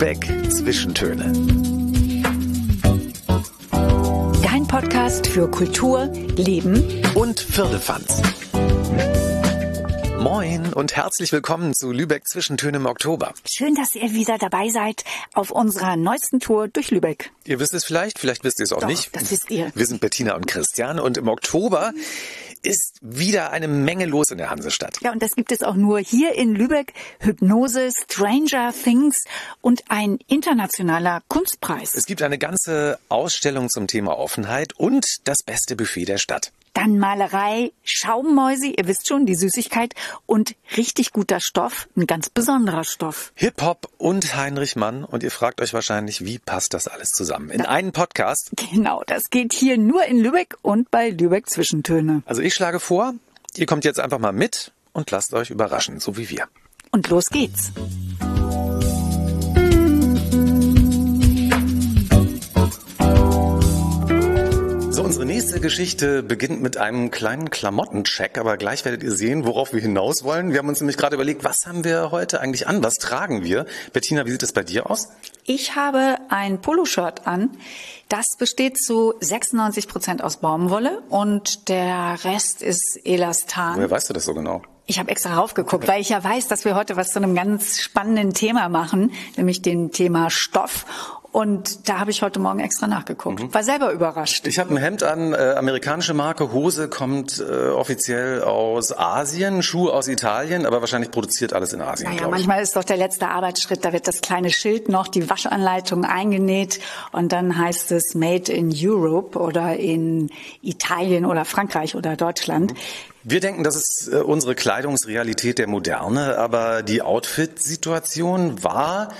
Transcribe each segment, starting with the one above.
Lübeck Zwischentöne. Dein Podcast für Kultur, Leben und Firlefanz. Moin und herzlich willkommen zu Lübeck Zwischentöne im Oktober. Schön, dass ihr wieder dabei seid auf unserer neuesten Tour durch Lübeck. Ihr wisst es vielleicht, vielleicht wisst ihr es auch Doch, nicht. das wisst ihr. Wir sind Bettina und Christian und im Oktober ist wieder eine Menge los in der Hansestadt. Ja, und das gibt es auch nur hier in Lübeck. Hypnose, Stranger Things und ein internationaler Kunstpreis. Es gibt eine ganze Ausstellung zum Thema Offenheit und das beste Buffet der Stadt. Dann Malerei, Schaummäuse, ihr wisst schon, die Süßigkeit und richtig guter Stoff, ein ganz besonderer Stoff. Hip-Hop und Heinrich Mann und ihr fragt euch wahrscheinlich, wie passt das alles zusammen? In einen Podcast? Genau, das geht hier nur in Lübeck und bei Lübeck Zwischentöne. Also ich schlage vor, ihr kommt jetzt einfach mal mit und lasst euch überraschen, so wie wir. Und los geht's. So, unsere nächste Geschichte beginnt mit einem kleinen Klamottencheck, aber gleich werdet ihr sehen, worauf wir hinaus wollen. Wir haben uns nämlich gerade überlegt, was haben wir heute eigentlich an? Was tragen wir? Bettina, wie sieht es bei dir aus? Ich habe ein Poloshirt an. Das besteht zu 96 Prozent aus Baumwolle und der Rest ist Elastan. Woher weißt du das so genau? Ich habe extra raufgeguckt, weil ich ja weiß, dass wir heute was zu einem ganz spannenden Thema machen, nämlich dem Thema Stoff. Und da habe ich heute Morgen extra nachgeguckt. War selber überrascht. Ich habe ein Hemd an, äh, amerikanische Marke, Hose kommt äh, offiziell aus Asien, Schuhe aus Italien, aber wahrscheinlich produziert alles in Asien, Naja, manchmal ist doch der letzte Arbeitsschritt, da wird das kleine Schild noch, die Waschanleitung eingenäht und dann heißt es Made in Europe oder in Italien oder Frankreich oder Deutschland. Wir denken, das ist äh, unsere Kleidungsrealität der Moderne, aber die Outfit-Situation war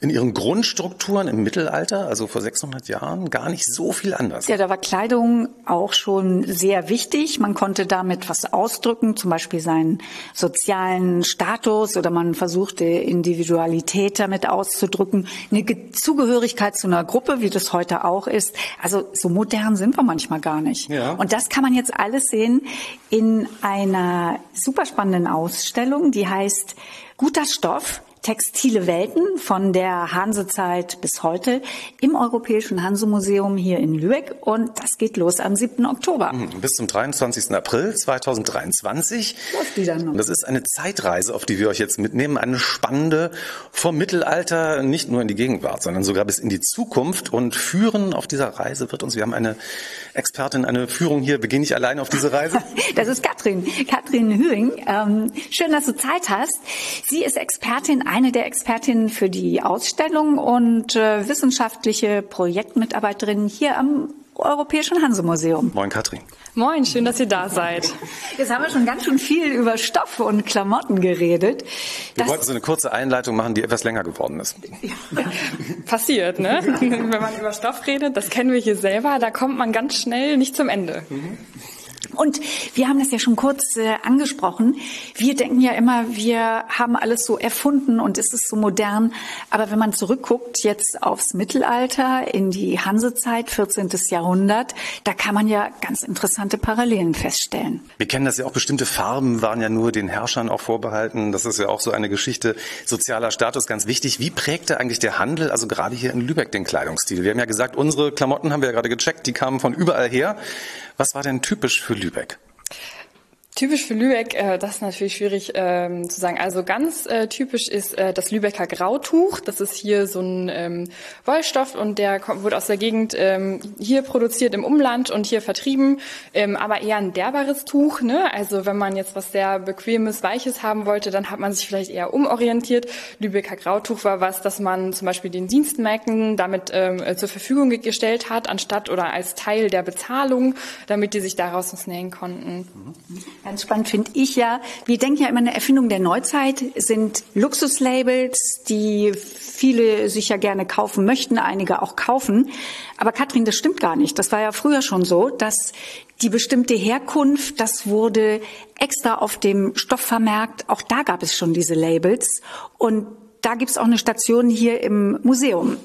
in ihren Grundstrukturen im Mittelalter, also vor 600 Jahren, gar nicht so viel anders. Ja, da war Kleidung auch schon sehr wichtig. Man konnte damit was ausdrücken, zum Beispiel seinen sozialen Status oder man versuchte Individualität damit auszudrücken. Eine Ge- Zugehörigkeit zu einer Gruppe, wie das heute auch ist. Also so modern sind wir manchmal gar nicht. Ja. Und das kann man jetzt alles sehen in einer super spannenden Ausstellung, die heißt Guter Stoff. Textile Welten von der Hansezeit bis heute im Europäischen Hansemuseum hier in Lübeck und das geht los am 7. Oktober. Bis zum 23. April 2023. Läuft die dann noch? Das ist eine Zeitreise, auf die wir euch jetzt mitnehmen. Eine spannende vom Mittelalter nicht nur in die Gegenwart, sondern sogar bis in die Zukunft. Und führen auf dieser Reise wird uns, wir haben eine Expertin, eine Führung hier, beginne ich alleine auf diese Reise. Das ist Katrin, Katrin Hüing. Ähm, schön, dass du Zeit hast. Sie ist Expertin, eine der Expertinnen für die Ausstellung und äh, wissenschaftliche Projektmitarbeiterin hier am Europäischen Hansemuseum. Moin Katrin. Moin, schön, dass ihr da seid. Jetzt haben wir schon ganz schön viel über Stoffe und Klamotten geredet. Wir Das- wollten so eine kurze Einleitung machen, die etwas länger geworden ist. Passiert, ne? Wenn man über Stoff redet, das kennen wir hier selber, da kommt man ganz schnell nicht zum Ende. Und wir haben das ja schon kurz äh, angesprochen. Wir denken ja immer, wir haben alles so erfunden und es ist so modern. Aber wenn man zurückguckt jetzt aufs Mittelalter, in die Hansezeit, 14. Jahrhundert, da kann man ja ganz interessante Parallelen feststellen. Wir kennen das ja auch, bestimmte Farben waren ja nur den Herrschern auch vorbehalten. Das ist ja auch so eine Geschichte sozialer Status ganz wichtig. Wie prägte eigentlich der Handel, also gerade hier in Lübeck, den Kleidungsstil? Wir haben ja gesagt, unsere Klamotten haben wir ja gerade gecheckt, die kamen von überall her. Was war denn typisch für Lübeck? Typisch für Lübeck, äh, das ist natürlich schwierig ähm, zu sagen. Also ganz äh, typisch ist äh, das Lübecker Grautuch. Das ist hier so ein ähm, Wollstoff und der kommt, wurde aus der Gegend ähm, hier produziert im Umland und hier vertrieben, ähm, aber eher ein derberes Tuch. Ne? Also wenn man jetzt was sehr bequemes, weiches haben wollte, dann hat man sich vielleicht eher umorientiert. Lübecker Grautuch war was, das man zum Beispiel den Dienstmägden damit ähm, äh, zur Verfügung gestellt hat, anstatt oder als Teil der Bezahlung, damit die sich daraus was nähen konnten. Ganz spannend finde ich ja, wir denken ja immer eine Erfindung der Neuzeit sind Luxuslabels, die viele sich ja gerne kaufen möchten, einige auch kaufen. Aber Katrin, das stimmt gar nicht. Das war ja früher schon so, dass die bestimmte Herkunft, das wurde extra auf dem Stoff vermerkt. Auch da gab es schon diese Labels. Und da gibt es auch eine Station hier im Museum.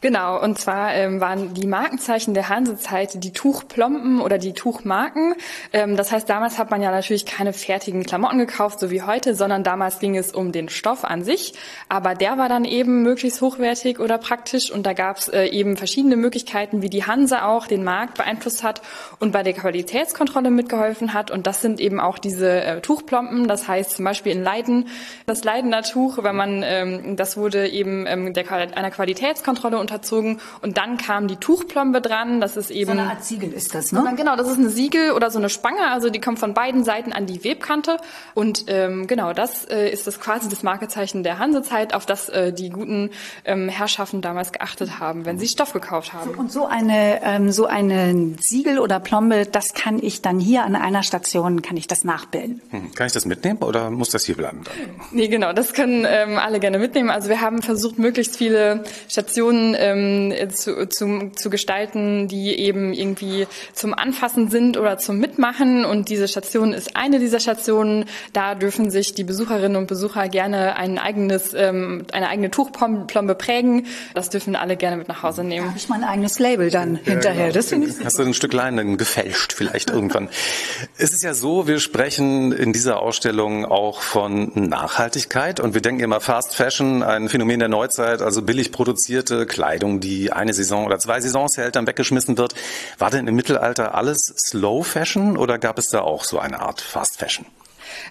Genau, und zwar ähm, waren die Markenzeichen der Hansezeit die Tuchplomben oder die Tuchmarken. Ähm, das heißt, damals hat man ja natürlich keine fertigen Klamotten gekauft, so wie heute, sondern damals ging es um den Stoff an sich. Aber der war dann eben möglichst hochwertig oder praktisch und da gab es äh, eben verschiedene Möglichkeiten, wie die Hanse auch den Markt beeinflusst hat und bei der Qualitätskontrolle mitgeholfen hat. Und das sind eben auch diese äh, Tuchplomben. Das heißt zum Beispiel in Leiden, das Leidener Tuch, wenn man, ähm, das wurde eben ähm, der, einer Qualitätskontrolle unterzogen und dann kam die Tuchplombe dran. Das ist eben so eine Art Siegel ist das, ne? Genau, das ist eine Siegel oder so eine Spange. Also die kommt von beiden Seiten an die Webkante und ähm, genau, das äh, ist das quasi das Markezeichen der Hansezeit, auf das äh, die guten ähm, Herrschaften damals geachtet haben, wenn sie Stoff gekauft haben. Und so eine ähm, so eine Siegel oder Plombe, das kann ich dann hier an einer Station kann ich das nachbilden. Hm. Kann ich das mitnehmen oder muss das hier bleiben? Dann? Nee, genau, das können ähm, alle gerne mitnehmen. Also wir haben versucht, möglichst viele Stationen ähm, zu, zu, zu gestalten, die eben irgendwie zum Anfassen sind oder zum Mitmachen. Und diese Station ist eine dieser Stationen. Da dürfen sich die Besucherinnen und Besucher gerne ein eigenes, ähm, eine eigene Tuchplombe prägen. Das dürfen alle gerne mit nach Hause nehmen. Habe ich mein eigenes Label dann ja, hinterher. Genau. Das finde ich Hast du ein Stück Leinen gefälscht vielleicht irgendwann. es ist ja so, wir sprechen in dieser Ausstellung auch von Nachhaltigkeit und wir denken immer Fast Fashion, ein Phänomen der Neuzeit, also billig produzierte Kleidung, die eine Saison oder zwei Saisons hält, dann weggeschmissen wird. War denn im Mittelalter alles Slow Fashion oder gab es da auch so eine Art Fast Fashion?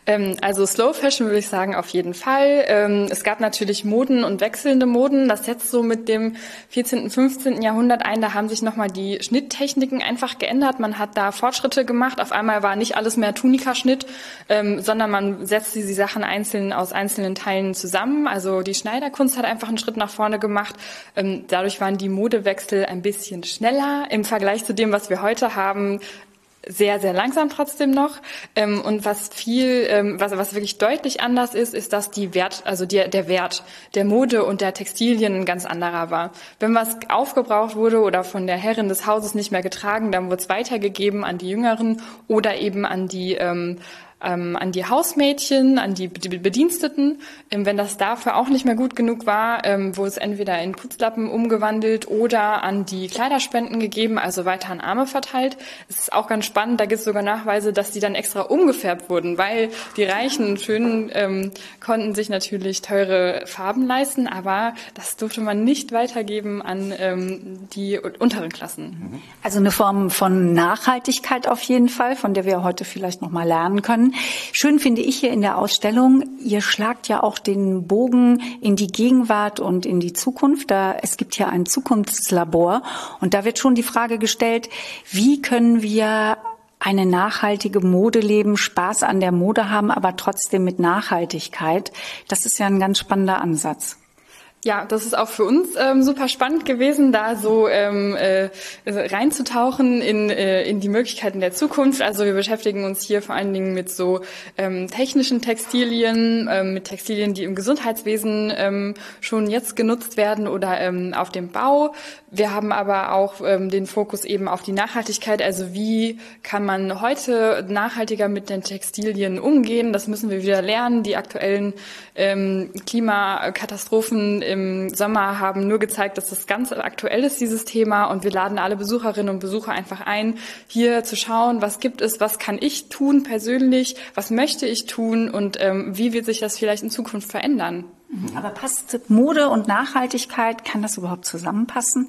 Ähm, also Slow Fashion würde ich sagen auf jeden Fall. Ähm, es gab natürlich Moden und wechselnde Moden. Das setzt so mit dem 14., 15. Jahrhundert ein. Da haben sich nochmal die Schnitttechniken einfach geändert. Man hat da Fortschritte gemacht. Auf einmal war nicht alles mehr Tunikaschnitt, ähm, sondern man setzte die Sachen einzeln aus einzelnen Teilen zusammen. Also die Schneiderkunst hat einfach einen Schritt nach vorne gemacht. Dadurch waren die Modewechsel ein bisschen schneller im Vergleich zu dem, was wir heute haben sehr, sehr langsam trotzdem noch. Ähm, und was viel, ähm, was, was wirklich deutlich anders ist, ist, dass die Wert, also die, der Wert der Mode und der Textilien ein ganz anderer war. Wenn was aufgebraucht wurde oder von der Herrin des Hauses nicht mehr getragen, dann wurde es weitergegeben an die Jüngeren oder eben an die ähm, ähm, an die Hausmädchen, an die Bediensteten. Ähm, wenn das dafür auch nicht mehr gut genug war, ähm, wurde es entweder in Putzlappen umgewandelt oder an die Kleiderspenden gegeben, also weiter an Arme verteilt. Es ist auch ganz spannend, da gibt es sogar Nachweise, dass die dann extra umgefärbt wurden, weil die Reichen und Schönen ähm, konnten sich natürlich teure Farben leisten, aber das durfte man nicht weitergeben an ähm, die unteren Klassen. Also eine Form von Nachhaltigkeit auf jeden Fall, von der wir heute vielleicht noch mal lernen können. Schön finde ich hier in der Ausstellung, ihr schlagt ja auch den Bogen in die Gegenwart und in die Zukunft. Da, es gibt hier ein Zukunftslabor und da wird schon die Frage gestellt, wie können wir eine nachhaltige Mode leben, Spaß an der Mode haben, aber trotzdem mit Nachhaltigkeit. Das ist ja ein ganz spannender Ansatz. Ja, das ist auch für uns ähm, super spannend gewesen, da so ähm, äh, reinzutauchen in, äh, in die Möglichkeiten der Zukunft. Also wir beschäftigen uns hier vor allen Dingen mit so ähm, technischen Textilien, ähm, mit Textilien, die im Gesundheitswesen ähm, schon jetzt genutzt werden oder ähm, auf dem Bau. Wir haben aber auch ähm, den Fokus eben auf die Nachhaltigkeit. Also wie kann man heute nachhaltiger mit den Textilien umgehen? Das müssen wir wieder lernen. Die aktuellen ähm, Klimakatastrophen im Sommer haben nur gezeigt, dass das ganz aktuell ist, dieses Thema. Und wir laden alle Besucherinnen und Besucher einfach ein, hier zu schauen, was gibt es, was kann ich tun persönlich, was möchte ich tun und ähm, wie wird sich das vielleicht in Zukunft verändern. Aber passt Mode und Nachhaltigkeit, kann das überhaupt zusammenpassen?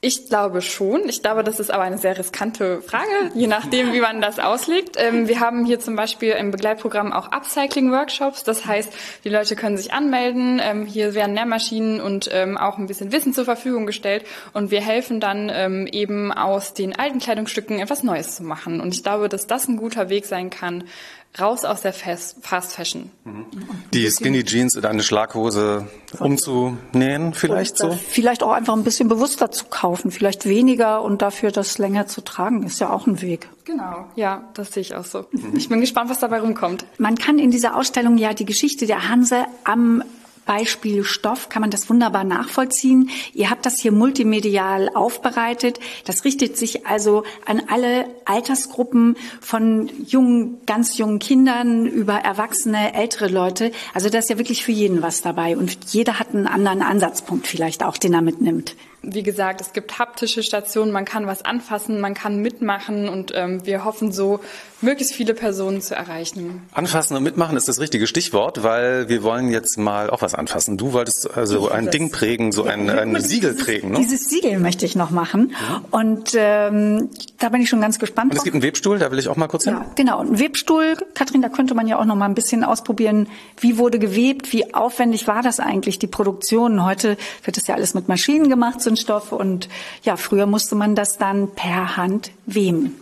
Ich glaube schon. Ich glaube, das ist aber eine sehr riskante Frage, je nachdem, wie man das auslegt. Ähm, wir haben hier zum Beispiel im Begleitprogramm auch Upcycling-Workshops. Das heißt, die Leute können sich anmelden. Ähm, hier werden Nährmaschinen und ähm, auch ein bisschen Wissen zur Verfügung gestellt. Und wir helfen dann eben aus den alten Kleidungsstücken etwas Neues zu machen. Und ich glaube, dass das ein guter Weg sein kann, raus aus der Fast, Fast Fashion. Die Skinny Jeans in eine Schlaghose umzunähen, vielleicht so? Vielleicht auch einfach ein bisschen bewusster zu kaufen, vielleicht weniger und dafür das länger zu tragen, ist ja auch ein Weg. Genau, ja, das sehe ich auch so. Ich bin gespannt, was dabei rumkommt. Man kann in dieser Ausstellung ja die Geschichte der Hanse am Beispiel Stoff kann man das wunderbar nachvollziehen. Ihr habt das hier multimedial aufbereitet. Das richtet sich also an alle Altersgruppen von jungen, ganz jungen Kindern über Erwachsene, ältere Leute. Also da ist ja wirklich für jeden was dabei und jeder hat einen anderen Ansatzpunkt vielleicht auch, den er mitnimmt wie gesagt, es gibt haptische Stationen, man kann was anfassen, man kann mitmachen und ähm, wir hoffen so, möglichst viele Personen zu erreichen. Anfassen und mitmachen ist das richtige Stichwort, weil wir wollen jetzt mal auch was anfassen. Du wolltest also ein das, Ding prägen, so ein, ein Siegel dieses, prägen. Ne? Dieses Siegel möchte ich noch machen ja. und ähm, da bin ich schon ganz gespannt. Und es gibt einen Webstuhl, da will ich auch mal kurz hin. Ja, genau, ein Webstuhl. Kathrin, da könnte man ja auch noch mal ein bisschen ausprobieren, wie wurde gewebt, wie aufwendig war das eigentlich, die Produktion. Heute wird das ja alles mit Maschinen gemacht, so ein Stoff und ja, früher musste man das dann per Hand weben.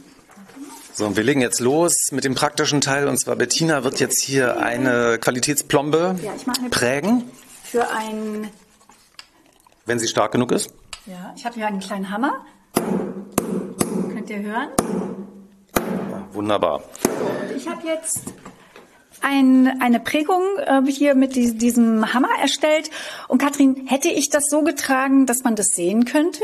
So, und wir legen jetzt los mit dem praktischen Teil. Und zwar Bettina wird jetzt hier eine Qualitätsplombe ja, eine prägen. Für ein. Wenn sie stark genug ist. Ja, ich habe hier einen kleinen Hammer. Könnt ihr hören? Ja, wunderbar. So, ich habe jetzt ein, eine Prägung äh, hier mit die, diesem Hammer erstellt. Und Katrin, hätte ich das so getragen, dass man das sehen könnte?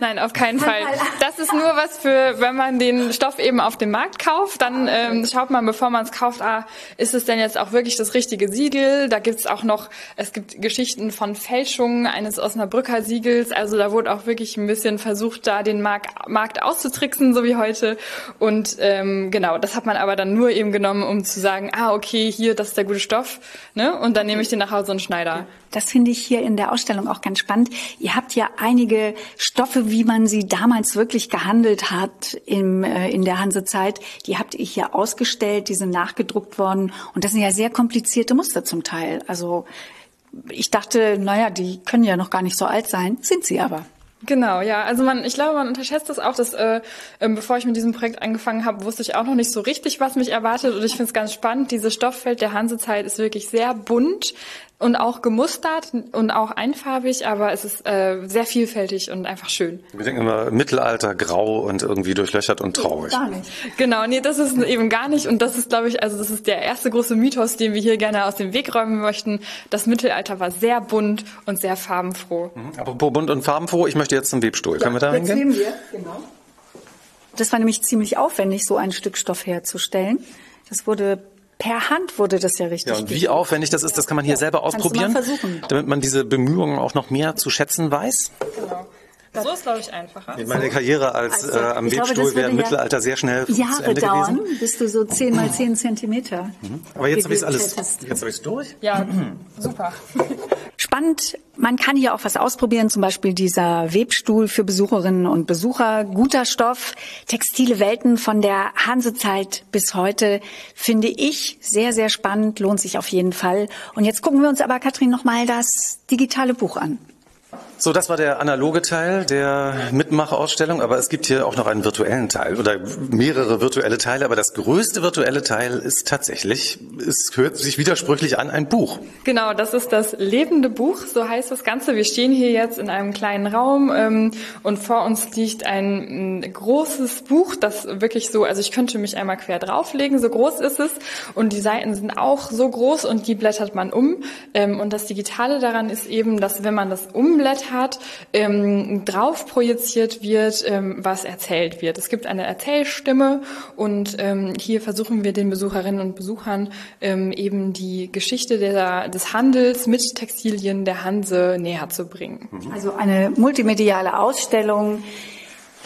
Nein, auf keinen Fall. Das ist nur was für, wenn man den Stoff eben auf dem Markt kauft, dann ähm, schaut man, bevor man es kauft, ah, ist es denn jetzt auch wirklich das richtige Siegel? Da gibt's auch noch, es gibt Geschichten von Fälschungen eines Osnabrücker Siegels. Also da wurde auch wirklich ein bisschen versucht, da den Markt, Markt auszutricksen, so wie heute. Und ähm, genau, das hat man aber dann nur eben genommen, um zu sagen, ah, okay, okay, hier, das ist der gute Stoff, ne? Und dann nehme ich den nach Hause und Schneider. Das finde ich hier in der Ausstellung auch ganz spannend. Ihr habt ja einige Stoffe, wie man sie damals wirklich gehandelt hat im, äh, in der Hansezeit. Die habt ihr hier ausgestellt, die sind nachgedruckt worden. Und das sind ja sehr komplizierte Muster zum Teil. Also ich dachte, naja, die können ja noch gar nicht so alt sein, sind sie aber. Genau, ja. Also man, ich glaube, man unterschätzt das auch, dass äh, äh, bevor ich mit diesem Projekt angefangen habe, wusste ich auch noch nicht so richtig, was mich erwartet. Und ich finde es ganz spannend. Dieses Stofffeld der Hansezeit ist wirklich sehr bunt, und auch gemustert und auch einfarbig, aber es ist äh, sehr vielfältig und einfach schön. Wir denken immer Mittelalter, grau und irgendwie durchlöchert und traurig. Gar nicht. Genau, nee, das ist eben gar nicht und das ist, glaube ich, also das ist der erste große Mythos, den wir hier gerne aus dem Weg räumen möchten. Das Mittelalter war sehr bunt und sehr farbenfroh. Mhm. Apropos bunt und farbenfroh, ich möchte jetzt zum Webstuhl. Ja, Können wir da hingehen? wir, genau. Das war nämlich ziemlich aufwendig, so ein Stück Stoff herzustellen. Das wurde Per Hand wurde das ja richtig. Ja, und wie aufwendig das ist, das kann man hier ja, selber ausprobieren, damit man diese Bemühungen auch noch mehr zu schätzen weiß. Genau. So ist, glaube ich, einfacher. Meine Karriere als also, äh, am Webstuhl wäre im Mittelalter sehr schnell Jahre zu Ende dauern, gewesen. bis du so 10 mal 10 Zentimeter. Mhm. Aber jetzt habe ich alles, jetzt habe ich durch. Ja, super. Spannend, man kann hier auch was ausprobieren, zum Beispiel dieser Webstuhl für Besucherinnen und Besucher. Guter Stoff, textile Welten von der Hansezeit bis heute, finde ich sehr, sehr spannend, lohnt sich auf jeden Fall. Und jetzt gucken wir uns aber, Katrin, nochmal das digitale Buch an. So, das war der analoge Teil der Mitmachausstellung, aber es gibt hier auch noch einen virtuellen Teil oder mehrere virtuelle Teile, aber das größte virtuelle Teil ist tatsächlich, es hört sich widersprüchlich an, ein Buch. Genau, das ist das lebende Buch, so heißt das Ganze. Wir stehen hier jetzt in einem kleinen Raum ähm, und vor uns liegt ein, ein großes Buch, das wirklich so, also ich könnte mich einmal quer drauflegen, so groß ist es und die Seiten sind auch so groß und die blättert man um ähm, und das Digitale daran ist eben, dass wenn man das umblättert, hat, ähm, drauf projiziert wird, ähm, was erzählt wird. Es gibt eine Erzählstimme und ähm, hier versuchen wir den Besucherinnen und Besuchern ähm, eben die Geschichte der, des Handels mit Textilien der Hanse näher zu bringen. Mhm. Also eine multimediale Ausstellung,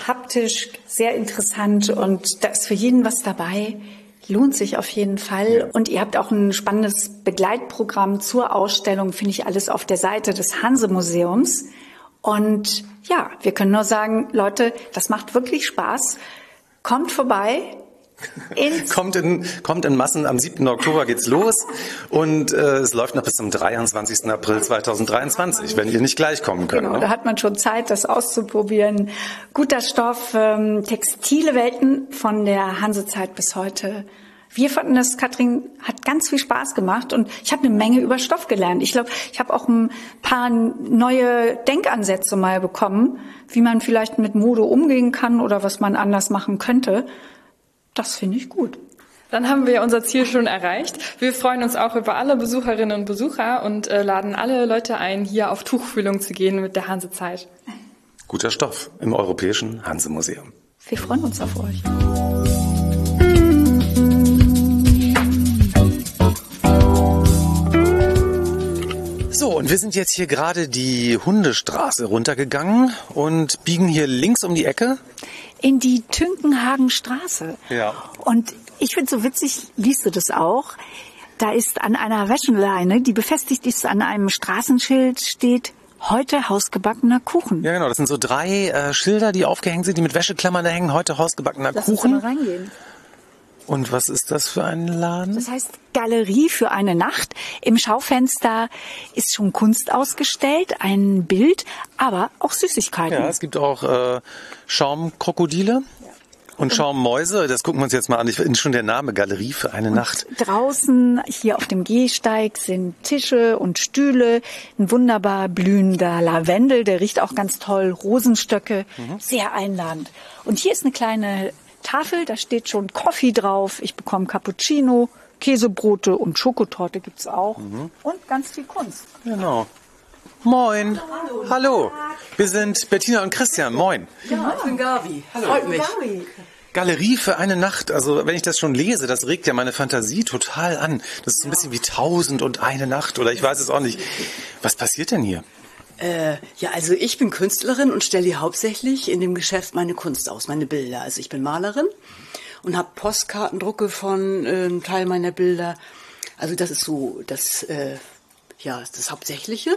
haptisch sehr interessant und da ist für jeden was dabei. Lohnt sich auf jeden Fall. Und ihr habt auch ein spannendes Begleitprogramm zur Ausstellung, finde ich alles auf der Seite des Hanse-Museums. Und ja, wir können nur sagen, Leute, das macht wirklich Spaß. Kommt vorbei, kommt, in, kommt in Massen. Am 7. Oktober geht's los und äh, es läuft noch bis zum 23. April 2023, wenn ihr nicht gleich kommen könnt. Genau, ne? da hat man schon Zeit, das auszuprobieren. Guter Stoff, ähm, textile Welten von der Hansezeit bis heute. Wir fanden das, Katrin, hat ganz viel Spaß gemacht und ich habe eine Menge über Stoff gelernt. Ich glaube, ich habe auch ein paar neue Denkansätze mal bekommen, wie man vielleicht mit Mode umgehen kann oder was man anders machen könnte. Das finde ich gut. Dann haben wir unser Ziel schon erreicht. Wir freuen uns auch über alle Besucherinnen und Besucher und äh, laden alle Leute ein, hier auf Tuchfühlung zu gehen mit der Hansezeit. Guter Stoff im Europäischen Hansemuseum. Wir freuen uns auf euch. So, und wir sind jetzt hier gerade die Hundestraße runtergegangen und biegen hier links um die Ecke. In die Tünkenhagenstraße. Ja. Und ich finde so witzig, liest du das auch? Da ist an einer Wäscheleine, die befestigt ist an einem Straßenschild, steht heute hausgebackener Kuchen. Ja, genau. Das sind so drei äh, Schilder, die aufgehängt sind, die mit Wäscheklammern da hängen. Heute hausgebackener Lass uns Kuchen. da mal reingehen. Und was ist das für ein Laden? Das heißt Galerie für eine Nacht. Im Schaufenster ist schon Kunst ausgestellt, ein Bild, aber auch Süßigkeiten. Ja, es gibt auch äh, Schaumkrokodile und Schaummäuse. Das gucken wir uns jetzt mal an. Ich finde schon der Name Galerie für eine Nacht. Draußen hier auf dem Gehsteig sind Tische und Stühle, ein wunderbar blühender Lavendel, der riecht auch ganz toll, Rosenstöcke, sehr einladend. Und hier ist eine kleine Tafel, da steht schon Coffee drauf. Ich bekomme Cappuccino, Käsebrote und Schokotorte gibt's auch und ganz viel Kunst. Genau. Moin. Hallo. Wir sind Bettina und Christian. Moin. Ja, ich bin Gabi. Freut mich. Galerie für eine Nacht. Also wenn ich das schon lese, das regt ja meine Fantasie total an. Das ist ein bisschen wie Tausend und eine Nacht oder ich weiß es auch nicht. Was passiert denn hier? Äh, ja, also ich bin Künstlerin und stelle hauptsächlich in dem Geschäft meine Kunst aus, meine Bilder. Also ich bin Malerin und habe Postkartendrucke von äh, einem Teil meiner Bilder. Also das ist so das, äh, ja, das Hauptsächliche.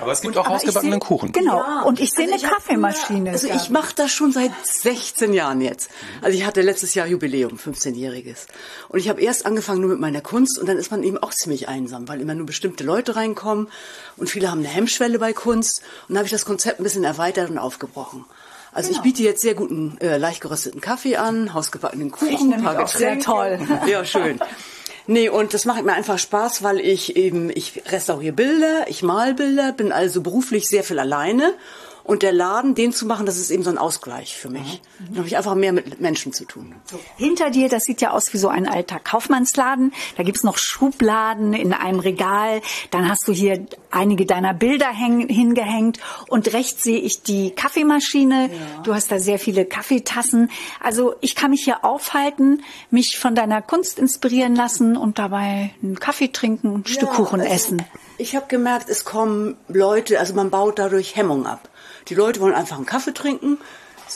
Aber es gibt Und- auch ich seh- Kuchen. Genau. Ja. Und ich sehe Also eine ich Kaffeemaschine. Also ich mache das schon seit 16 Jahren jetzt. Also ich hatte letztes Jahr Jubiläum, 15-jähriges. Und ich habe erst angefangen nur mit meiner Kunst und dann ist man eben auch ziemlich einsam, weil immer nur bestimmte Leute reinkommen und viele haben eine Hemmschwelle bei Kunst. Und habe ich das Konzept ein bisschen erweitert und aufgebrochen. Also ich biete jetzt sehr guten, äh, leicht gerösteten Kaffee an, hausgebackenen Kuchen, nämlich paar auch sehr Getränke. toll. Ja, schön. Nee, und das macht mir einfach Spaß, weil ich eben, ich restauriere Bilder, ich mal Bilder, bin also beruflich sehr viel alleine. Und der Laden, den zu machen, das ist eben so ein Ausgleich für mich. Dann habe ich einfach mehr mit Menschen zu tun. Hinter dir, das sieht ja aus wie so ein alter Kaufmannsladen. Da gibt's noch Schubladen in einem Regal. Dann hast du hier einige deiner Bilder häng, hingehängt. Und rechts sehe ich die Kaffeemaschine. Du hast da sehr viele Kaffeetassen. Also ich kann mich hier aufhalten, mich von deiner Kunst inspirieren lassen und dabei einen Kaffee trinken, ein Stück Kuchen also, essen. Ich habe gemerkt, es kommen Leute, also man baut dadurch Hemmung ab. Die Leute wollen einfach einen Kaffee trinken,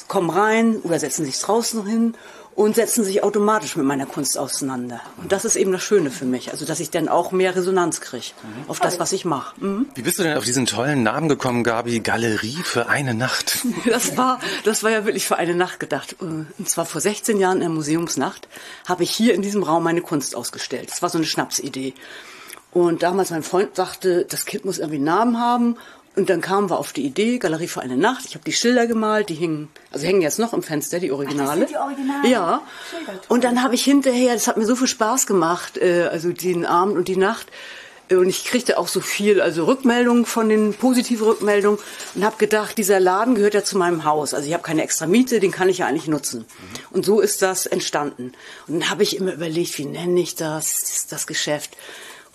kommen rein oder setzen sich draußen hin und setzen sich automatisch mit meiner Kunst auseinander. Und das ist eben das Schöne für mich, also dass ich dann auch mehr Resonanz kriege auf das, was ich mache. Mhm. Wie bist du denn auf diesen tollen Namen gekommen, Gabi? Galerie für eine Nacht. Das war, das war ja wirklich für eine Nacht gedacht. Und zwar vor 16 Jahren in der Museumsnacht habe ich hier in diesem Raum meine Kunst ausgestellt. Das war so eine Schnapsidee. Und damals mein Freund sagte, das Kind muss irgendwie einen Namen haben. Und dann kamen wir auf die Idee, Galerie für eine Nacht. Ich habe die Schilder gemalt, die hingen, also hängen jetzt noch im Fenster, die Originale. sind die Originale? Ja. Schilder. Und dann habe ich hinterher, das hat mir so viel Spaß gemacht, äh, also den Abend und die Nacht. Äh, Und ich kriegte auch so viel, also Rückmeldungen von den positive Rückmeldungen und habe gedacht, dieser Laden gehört ja zu meinem Haus. Also ich habe keine extra Miete, den kann ich ja eigentlich nutzen. Und so ist das entstanden. Und dann habe ich immer überlegt, wie nenne ich das, das, das Geschäft.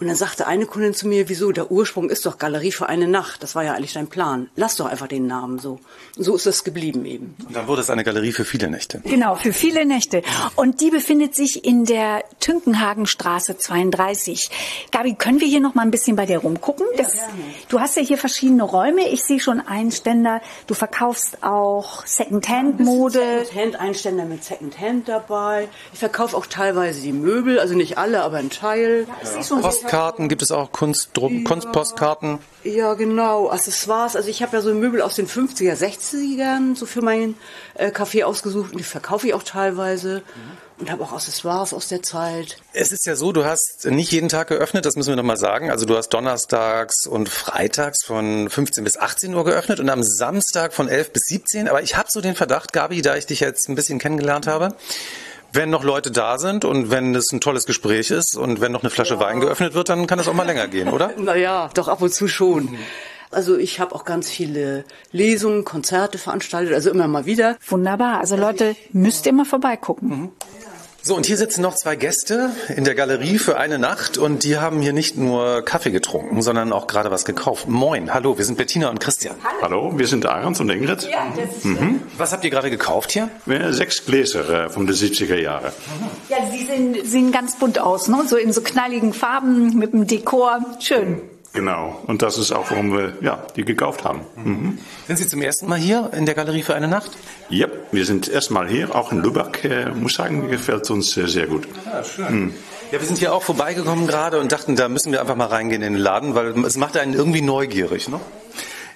Und dann sagte eine Kundin zu mir, wieso, der Ursprung ist doch Galerie für eine Nacht. Das war ja eigentlich dein Plan. Lass doch einfach den Namen so. Und so ist das geblieben eben. Und dann wurde es eine Galerie für viele Nächte. Genau, für viele Nächte. Und die befindet sich in der Tünkenhagenstraße 32. Gabi, können wir hier noch mal ein bisschen bei dir rumgucken? Das, du hast ja hier verschiedene Räume. Ich sehe schon einen Ständer. Du verkaufst auch Secondhand-Mode. Secondhand-Einständer mit Secondhand dabei. Ich verkaufe auch teilweise die Möbel, also nicht alle, aber ein Teil. Ich sehe schon Postkarten gibt es auch, Kunstdruck, Kunstpostkarten. Ja, genau. Accessoires. Also ich habe ja so Möbel aus den 50er, 60ern so für mein äh, Café ausgesucht und die verkaufe ich auch teilweise. Und habe auch Accessoires aus der Zeit. Es ist ja so, du hast nicht jeden Tag geöffnet, das müssen wir nochmal sagen. Also du hast donnerstags und freitags von 15 bis 18 Uhr geöffnet und am Samstag von 11 bis 17. Aber ich habe so den Verdacht, Gabi, da ich dich jetzt ein bisschen kennengelernt habe, wenn noch Leute da sind und wenn es ein tolles Gespräch ist und wenn noch eine Flasche Wein geöffnet wird, dann kann es auch mal länger gehen, oder? Naja, doch ab und zu schon. Also ich habe auch ganz viele Lesungen, Konzerte veranstaltet, also immer mal wieder. Wunderbar. Also Leute, müsst ihr mal vorbeigucken. So, und hier sitzen noch zwei Gäste in der Galerie für eine Nacht und die haben hier nicht nur Kaffee getrunken, sondern auch gerade was gekauft. Moin, hallo, wir sind Bettina und Christian. Hallo, wir sind Arends und Ingrid. Ja, das, Mhm. Was habt ihr gerade gekauft hier? Sechs Gläser äh, von den 70er Jahren. ja Sie sehen, sehen ganz bunt aus, ne? so in so knalligen Farben mit dem Dekor. Schön. Genau, und das ist auch, warum wir ja, die gekauft haben. Mhm. Sind Sie zum ersten Mal hier in der Galerie für eine Nacht? Ja, wir sind erstmal hier, auch in Lübeck. Äh, muss sagen, gefällt uns äh, sehr gut. Ja, schön. Ja, wir sind hier auch vorbeigekommen gerade und dachten, da müssen wir einfach mal reingehen in den Laden, weil es macht einen irgendwie neugierig, ne?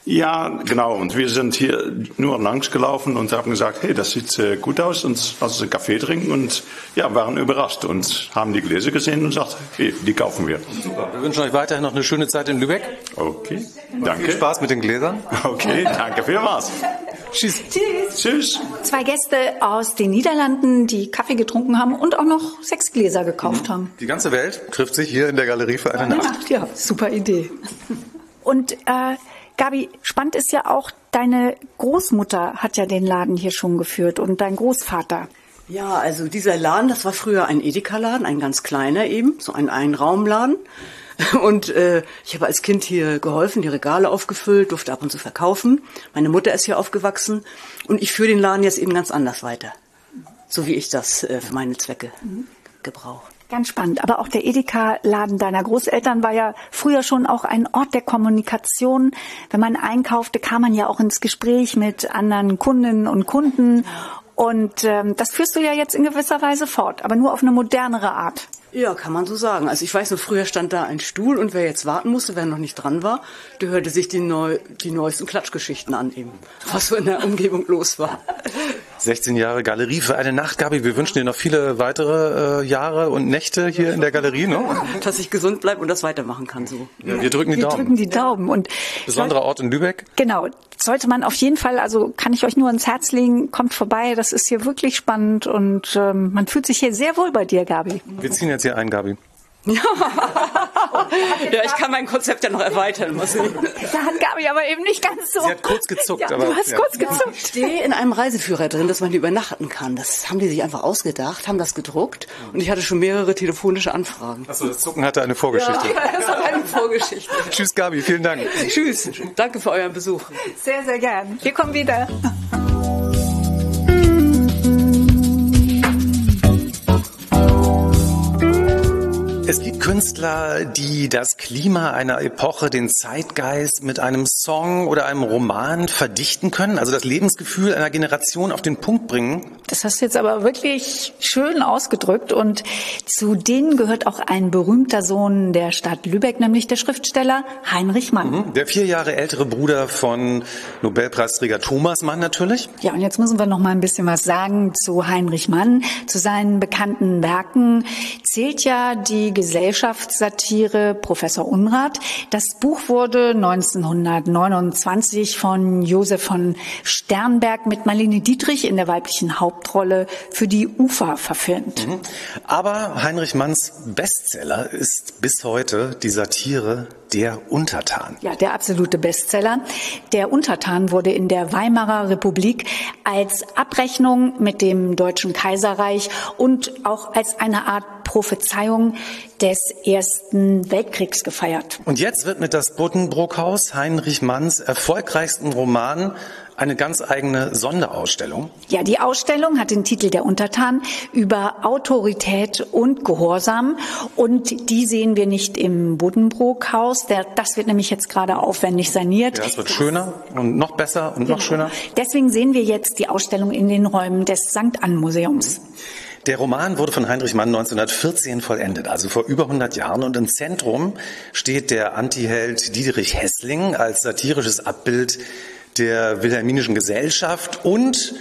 Ja, genau. Und wir sind hier nur langs gelaufen und haben gesagt, hey, das sieht äh, gut aus. Und als wir Kaffee trinken und ja, waren überrascht und haben die Gläser gesehen und gesagt, hey, die kaufen wir. Super. Wir wünschen euch weiterhin noch eine schöne Zeit in Lübeck. Okay, Viel danke. Spaß mit den Gläsern. Okay, danke vielmals. Tschüss. Tschüss. Zwei Gäste aus den Niederlanden, die Kaffee getrunken haben und auch noch sechs Gläser gekauft haben. Die ganze Welt trifft sich hier in der Galerie für eine Eine Nacht. Nacht, ja, super Idee. Und äh, Gabi, spannend ist ja auch, deine Großmutter hat ja den Laden hier schon geführt und dein Großvater. Ja, also dieser Laden, das war früher ein Edeka-Laden, ein ganz kleiner eben, so ein Einraumladen. Und äh, ich habe als Kind hier geholfen, die Regale aufgefüllt, durfte ab und zu verkaufen. Meine Mutter ist hier aufgewachsen und ich führe den Laden jetzt eben ganz anders weiter. So wie ich das äh, für meine Zwecke gebrauche. Ganz spannend. Aber auch der Edeka-Laden deiner Großeltern war ja früher schon auch ein Ort der Kommunikation. Wenn man einkaufte, kam man ja auch ins Gespräch mit anderen Kundinnen und Kunden. Und ähm, das führst du ja jetzt in gewisser Weise fort, aber nur auf eine modernere Art. Ja, kann man so sagen. Also ich weiß nur, früher stand da ein Stuhl und wer jetzt warten musste, wer noch nicht dran war, der hörte sich die, neu, die neuesten Klatschgeschichten an eben, was so in der Umgebung los war. 16 Jahre Galerie für eine Nacht, Gabi. Wir wünschen dir noch viele weitere äh, Jahre und Nächte hier in der Galerie. Ne? Dass ich gesund bleibe und das weitermachen kann so. Ja, wir drücken die Wir Daumen. drücken die Daumen. Und Besonderer Ort in Lübeck. Genau, sollte man auf jeden Fall, also kann ich euch nur ans Herz legen, kommt vorbei, das ist hier wirklich spannend und ähm, man fühlt sich hier sehr wohl bei dir, Gabi. Wir ziehen jetzt hier ein, Gabi. Ja, ich kann mein Konzept ja noch erweitern. Mal sehen. Da hat Gabi aber eben nicht ganz so. Sie hat kurz gezuckt, ja, aber- Du hast ja. kurz gezuckt. Ich stehe in einem Reiseführer drin, dass man hier übernachten kann. Das haben die sich einfach ausgedacht, haben das gedruckt und ich hatte schon mehrere telefonische Anfragen. Achso, das Zucken hatte eine Vorgeschichte. das hat eine Vorgeschichte. Tschüss, Gabi. Vielen Dank. Tschüss. Danke für euren Besuch. Sehr, sehr gern. Wir kommen wieder. Es gibt Künstler, die das Klima einer Epoche, den Zeitgeist mit einem Song oder einem Roman verdichten können, also das Lebensgefühl einer Generation auf den Punkt bringen. Das hast du jetzt aber wirklich schön ausgedrückt und zu denen gehört auch ein berühmter Sohn der Stadt Lübeck, nämlich der Schriftsteller Heinrich Mann. Der vier Jahre ältere Bruder von Nobelpreisträger Thomas Mann natürlich. Ja, und jetzt müssen wir noch mal ein bisschen was sagen zu Heinrich Mann. Zu seinen bekannten Werken zählt ja die Gesellschaftssatire Professor Unrat. Das Buch wurde 1929 von Josef von Sternberg mit Marlene Dietrich in der weiblichen Hauptrolle für die UFA verfilmt. Aber Heinrich Manns Bestseller ist bis heute die Satire Der Untertan. Ja, der absolute Bestseller. Der Untertan wurde in der Weimarer Republik als Abrechnung mit dem Deutschen Kaiserreich und auch als eine Art Prophezeiung des Ersten Weltkriegs gefeiert. Und jetzt wird mit das Buddenbrookhaus Heinrich Manns erfolgreichsten Roman eine ganz eigene Sonderausstellung. Ja, die Ausstellung hat den Titel Der Untertan über Autorität und Gehorsam. Und die sehen wir nicht im Buddenbrook-Haus. Das wird nämlich jetzt gerade aufwendig saniert. Ja, es wird schöner und noch besser und noch schöner. Deswegen sehen wir jetzt die Ausstellung in den Räumen des St. Ann Museums. Der Roman wurde von Heinrich Mann 1914 vollendet, also vor über 100 Jahren. Und im Zentrum steht der Antiheld Dietrich Hessling als satirisches Abbild der wilhelminischen Gesellschaft und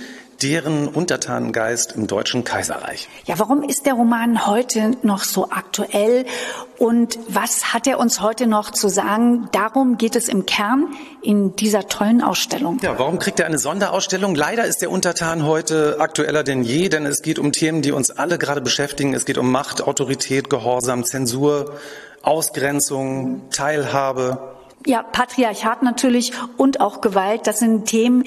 deren Untertanengeist im Deutschen Kaiserreich. Ja, warum ist der Roman heute noch so aktuell und was hat er uns heute noch zu sagen? Darum geht es im Kern in dieser tollen Ausstellung. Ja, warum kriegt er eine Sonderausstellung? Leider ist der Untertan heute aktueller denn je, denn es geht um Themen, die uns alle gerade beschäftigen. Es geht um Macht, Autorität, Gehorsam, Zensur, Ausgrenzung, Teilhabe, Ja, Patriarchat natürlich und auch Gewalt, das sind Themen,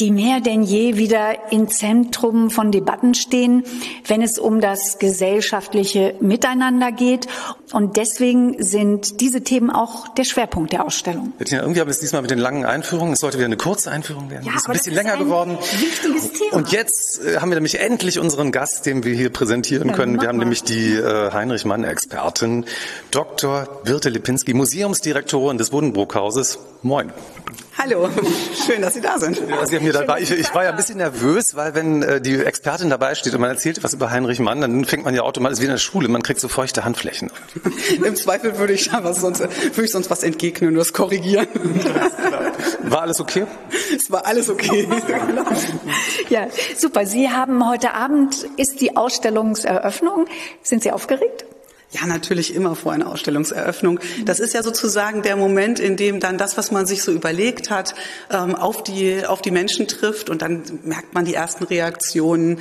die mehr denn je wieder im Zentrum von Debatten stehen, wenn es um das gesellschaftliche Miteinander geht. Und deswegen sind diese Themen auch der Schwerpunkt der Ausstellung. Bettina, irgendwie haben wir es diesmal mit den langen Einführungen. Es sollte wieder eine kurze Einführung werden. Ja, es ist ein bisschen länger ein geworden. Wichtiges Thema. Und jetzt äh, haben wir nämlich endlich unseren Gast, den wir hier präsentieren ja, können. Wir haben mal. nämlich die äh, Heinrich Mann-Expertin, Dr. Birte Lipinski, Museumsdirektorin des Buddenbrook Bruckhauses. Moin. Hallo, schön, dass Sie da sind. Ja, Sie haben hier dabei. Ich, ich, war ja ein bisschen nervös, weil wenn äh, die Expertin dabei steht und man erzählt was über Heinrich Mann, dann fängt man ja automatisch wie in der Schule, man kriegt so feuchte Handflächen. Im Zweifel würde ich da was sonst, würde ich sonst was entgegnen und das korrigieren. War alles okay? Es war alles okay. ja, super. Sie haben heute Abend ist die Ausstellungseröffnung. Sind Sie aufgeregt? Ja, natürlich immer vor einer Ausstellungseröffnung. Das ist ja sozusagen der Moment, in dem dann das, was man sich so überlegt hat, ähm, auf die, auf die Menschen trifft und dann merkt man die ersten Reaktionen.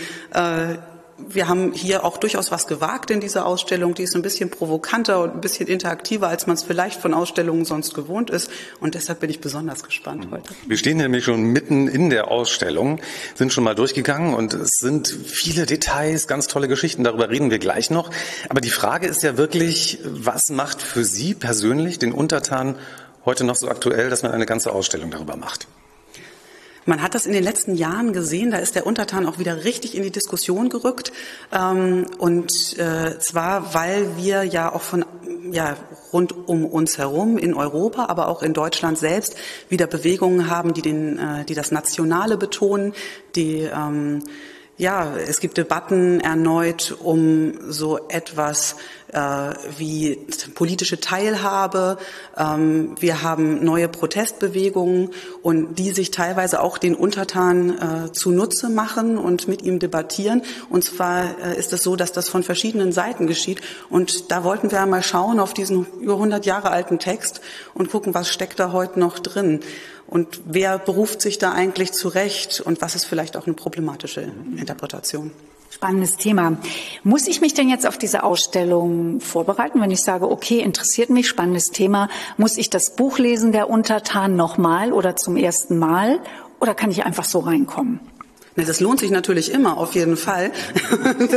Wir haben hier auch durchaus was gewagt in dieser Ausstellung. Die ist ein bisschen provokanter und ein bisschen interaktiver, als man es vielleicht von Ausstellungen sonst gewohnt ist. Und deshalb bin ich besonders gespannt mhm. heute. Wir stehen nämlich schon mitten in der Ausstellung, sind schon mal durchgegangen und es sind viele Details, ganz tolle Geschichten. Darüber reden wir gleich noch. Aber die Frage ist ja wirklich, was macht für Sie persönlich den Untertan heute noch so aktuell, dass man eine ganze Ausstellung darüber macht? Man hat das in den letzten Jahren gesehen, da ist der Untertan auch wieder richtig in die Diskussion gerückt. Ähm, und äh, zwar, weil wir ja auch von ja, rund um uns herum in Europa, aber auch in Deutschland selbst wieder Bewegungen haben, die, den, äh, die das Nationale betonen, die ähm, ja, es gibt Debatten erneut um so etwas äh, wie politische Teilhabe. Ähm, wir haben neue Protestbewegungen und die sich teilweise auch den Untertan äh, zunutze machen und mit ihm debattieren. Und zwar äh, ist es so, dass das von verschiedenen Seiten geschieht. Und da wollten wir einmal schauen auf diesen über 100 Jahre alten Text und gucken, was steckt da heute noch drin. Und wer beruft sich da eigentlich zurecht und was ist vielleicht auch eine problematische Interpretation? Spannendes Thema. Muss ich mich denn jetzt auf diese Ausstellung vorbereiten, wenn ich sage, okay, interessiert mich, spannendes Thema, muss ich das Buch lesen, der Untertan, nochmal oder zum ersten Mal? Oder kann ich einfach so reinkommen? Das lohnt sich natürlich immer, auf jeden Fall.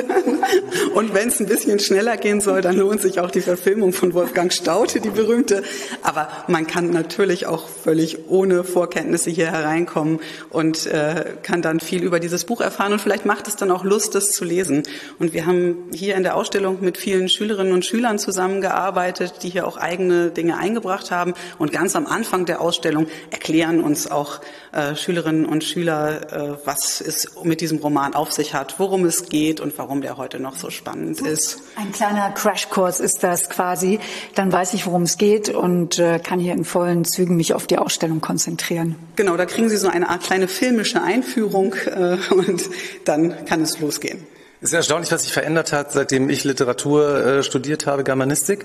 Und wenn es ein bisschen schneller gehen soll, dann lohnt sich auch die Verfilmung von Wolfgang Staute, die berühmte. Aber man kann natürlich auch völlig ohne Vorkenntnisse hier hereinkommen und äh, kann dann viel über dieses Buch erfahren. Und vielleicht macht es dann auch Lust, das zu lesen. Und wir haben hier in der Ausstellung mit vielen Schülerinnen und Schülern zusammengearbeitet, die hier auch eigene Dinge eingebracht haben. Und ganz am Anfang der Ausstellung erklären uns auch äh, Schülerinnen und Schüler, äh, was es mit diesem Roman auf sich hat, worum es geht und warum der heute noch so spannend ist. Ein kleiner Crashkurs ist das quasi. Dann weiß ich, worum es geht und äh, kann hier in vollen Zügen mich auf die Ausstellung konzentrieren. Genau, da kriegen Sie so eine Art kleine filmische Einführung äh, und dann kann es losgehen. Es ist erstaunlich, was sich verändert hat, seitdem ich Literatur äh, studiert habe, Germanistik.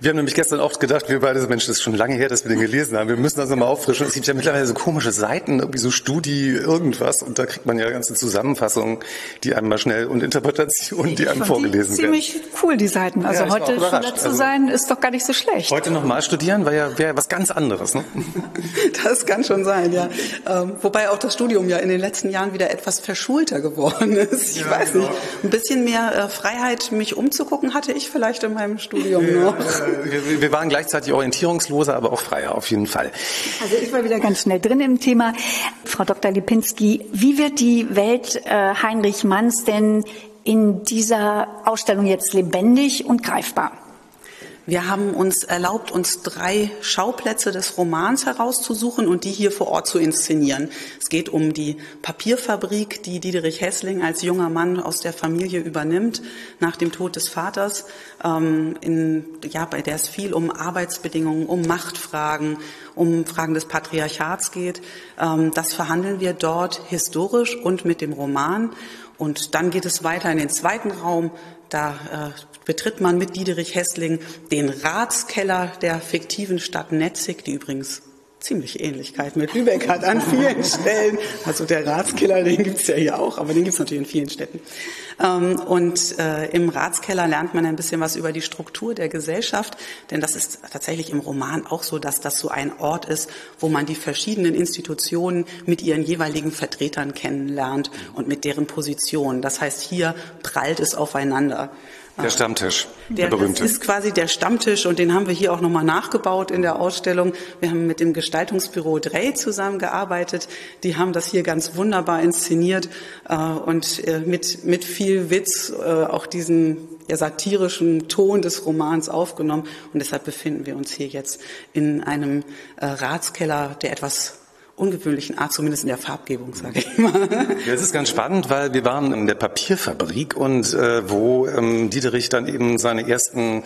Wir haben nämlich gestern oft gedacht, wir beide, Mensch, das ist schon lange her, dass wir den gelesen haben. Wir müssen das nochmal auffrischen. Es gibt ja mittlerweile so komische Seiten, irgendwie so Studi irgendwas und da kriegt man ja ganze Zusammenfassungen, die einem mal schnell und Interpretationen, die einem vorgelesen die werden. Ziemlich cool, die Seiten. Also ja, heute Schüler zu also, sein, ist doch gar nicht so schlecht. Heute nochmal studieren, war ja wäre was ganz anderes. Ne? Das kann schon sein, ja. Ähm, wobei auch das Studium ja in den letzten Jahren wieder etwas verschulter geworden ist. Ich ja, weiß genau. nicht ein bisschen mehr äh, Freiheit, mich umzugucken, hatte ich vielleicht in meinem Studium noch. Wir, wir waren gleichzeitig orientierungsloser, aber auch freier auf jeden Fall. Also ich war wieder ganz schnell drin im Thema. Frau Dr. Lipinski, wie wird die Welt äh, Heinrich Manns denn in dieser Ausstellung jetzt lebendig und greifbar? Wir haben uns erlaubt, uns drei Schauplätze des Romans herauszusuchen und die hier vor Ort zu inszenieren. Es geht um die Papierfabrik, die Diederich Hessling als junger Mann aus der Familie übernimmt nach dem Tod des Vaters, ähm, in, ja, bei der es viel um Arbeitsbedingungen, um Machtfragen, um Fragen des Patriarchats geht. Ähm, das verhandeln wir dort historisch und mit dem Roman. Und dann geht es weiter in den zweiten Raum. Da äh, betritt man mit Diederich Hessling den Ratskeller der fiktiven Stadt Netzig, die übrigens ziemlich Ähnlichkeit mit Lübeck hat an vielen Stellen. Also der Ratskiller, den gibt's ja hier auch, aber den gibt's natürlich in vielen Städten. Ähm, und äh, im Ratskeller lernt man ein bisschen was über die Struktur der Gesellschaft, denn das ist tatsächlich im Roman auch so, dass das so ein Ort ist, wo man die verschiedenen Institutionen mit ihren jeweiligen Vertretern kennenlernt und mit deren Position. Das heißt, hier prallt es aufeinander. Der Stammtisch, der, der berühmte. Das ist quasi der Stammtisch und den haben wir hier auch nochmal nachgebaut in der Ausstellung. Wir haben mit dem Gestaltungsbüro Dreh zusammengearbeitet. Die haben das hier ganz wunderbar inszeniert äh, und äh, mit, mit viel Witz äh, auch diesen ja, satirischen Ton des Romans aufgenommen. Und deshalb befinden wir uns hier jetzt in einem äh, Ratskeller, der etwas ungewöhnlichen Art, zumindest in der Farbgebung, sage ich mal. Ja, es ist ganz spannend, weil wir waren in der Papierfabrik und äh, wo ähm, Dieterich dann eben seine ersten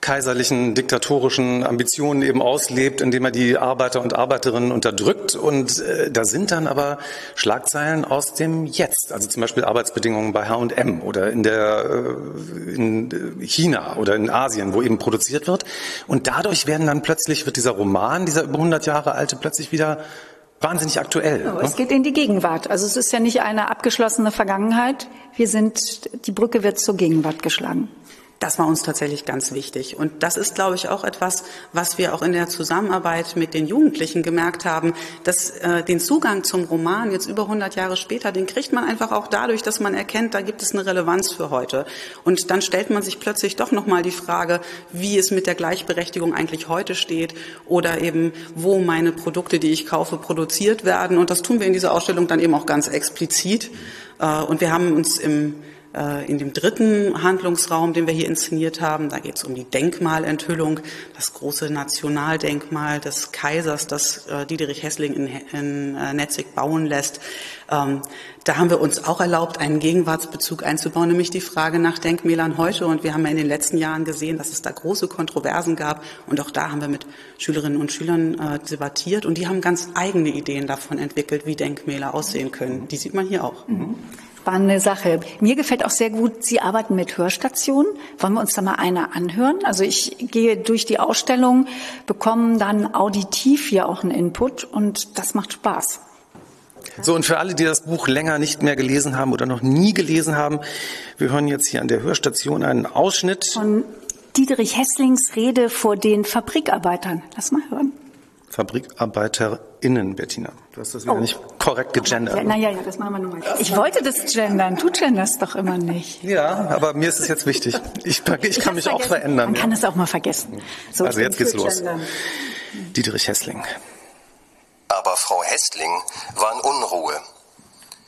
kaiserlichen diktatorischen Ambitionen eben auslebt, indem er die Arbeiter und Arbeiterinnen unterdrückt. Und äh, da sind dann aber Schlagzeilen aus dem Jetzt, also zum Beispiel Arbeitsbedingungen bei H&M oder in der äh, in China oder in Asien, wo eben produziert wird. Und dadurch werden dann plötzlich wird dieser Roman, dieser über 100 Jahre alte, plötzlich wieder wahnsinnig aktuell. Ja, es geht in die Gegenwart. Also es ist ja nicht eine abgeschlossene Vergangenheit. Wir sind, die Brücke wird zur Gegenwart geschlagen. Das war uns tatsächlich ganz wichtig. Und das ist, glaube ich, auch etwas, was wir auch in der Zusammenarbeit mit den Jugendlichen gemerkt haben, dass äh, den Zugang zum Roman jetzt über 100 Jahre später, den kriegt man einfach auch dadurch, dass man erkennt, da gibt es eine Relevanz für heute. Und dann stellt man sich plötzlich doch nochmal die Frage, wie es mit der Gleichberechtigung eigentlich heute steht oder eben, wo meine Produkte, die ich kaufe, produziert werden. Und das tun wir in dieser Ausstellung dann eben auch ganz explizit. Äh, und wir haben uns im in dem dritten Handlungsraum, den wir hier inszeniert haben, da geht es um die Denkmalenthüllung, das große Nationaldenkmal des Kaisers, das äh, Dieterich Hessling in, in äh, Netzig bauen lässt. Ähm, da haben wir uns auch erlaubt, einen Gegenwartsbezug einzubauen, nämlich die Frage nach Denkmälern heute. Und wir haben ja in den letzten Jahren gesehen, dass es da große Kontroversen gab. Und auch da haben wir mit Schülerinnen und Schülern äh, debattiert. Und die haben ganz eigene Ideen davon entwickelt, wie Denkmäler aussehen können. Die sieht man hier auch. Mhm spannende Sache. Mir gefällt auch sehr gut, Sie arbeiten mit Hörstationen. Wollen wir uns da mal eine anhören? Also ich gehe durch die Ausstellung, bekomme dann auditiv hier auch einen Input und das macht Spaß. So, und für alle, die das Buch länger nicht mehr gelesen haben oder noch nie gelesen haben, wir hören jetzt hier an der Hörstation einen Ausschnitt. Von Dietrich Hesslings Rede vor den Fabrikarbeitern. Lass mal hören. FabrikarbeiterInnen, Bettina. Du hast das wieder oh. nicht korrekt gegendert. Naja, ja, das machen wir nochmal. Ich wollte das gendern. Du genderst doch immer nicht. Ja, aber mir ist es jetzt wichtig. Ich, ich, ich kann mich vergessen. auch verändern. Man kann es auch mal vergessen. So, also jetzt geht's los. Gendern. Dietrich Hessling. Aber Frau Hessling war in Unruhe.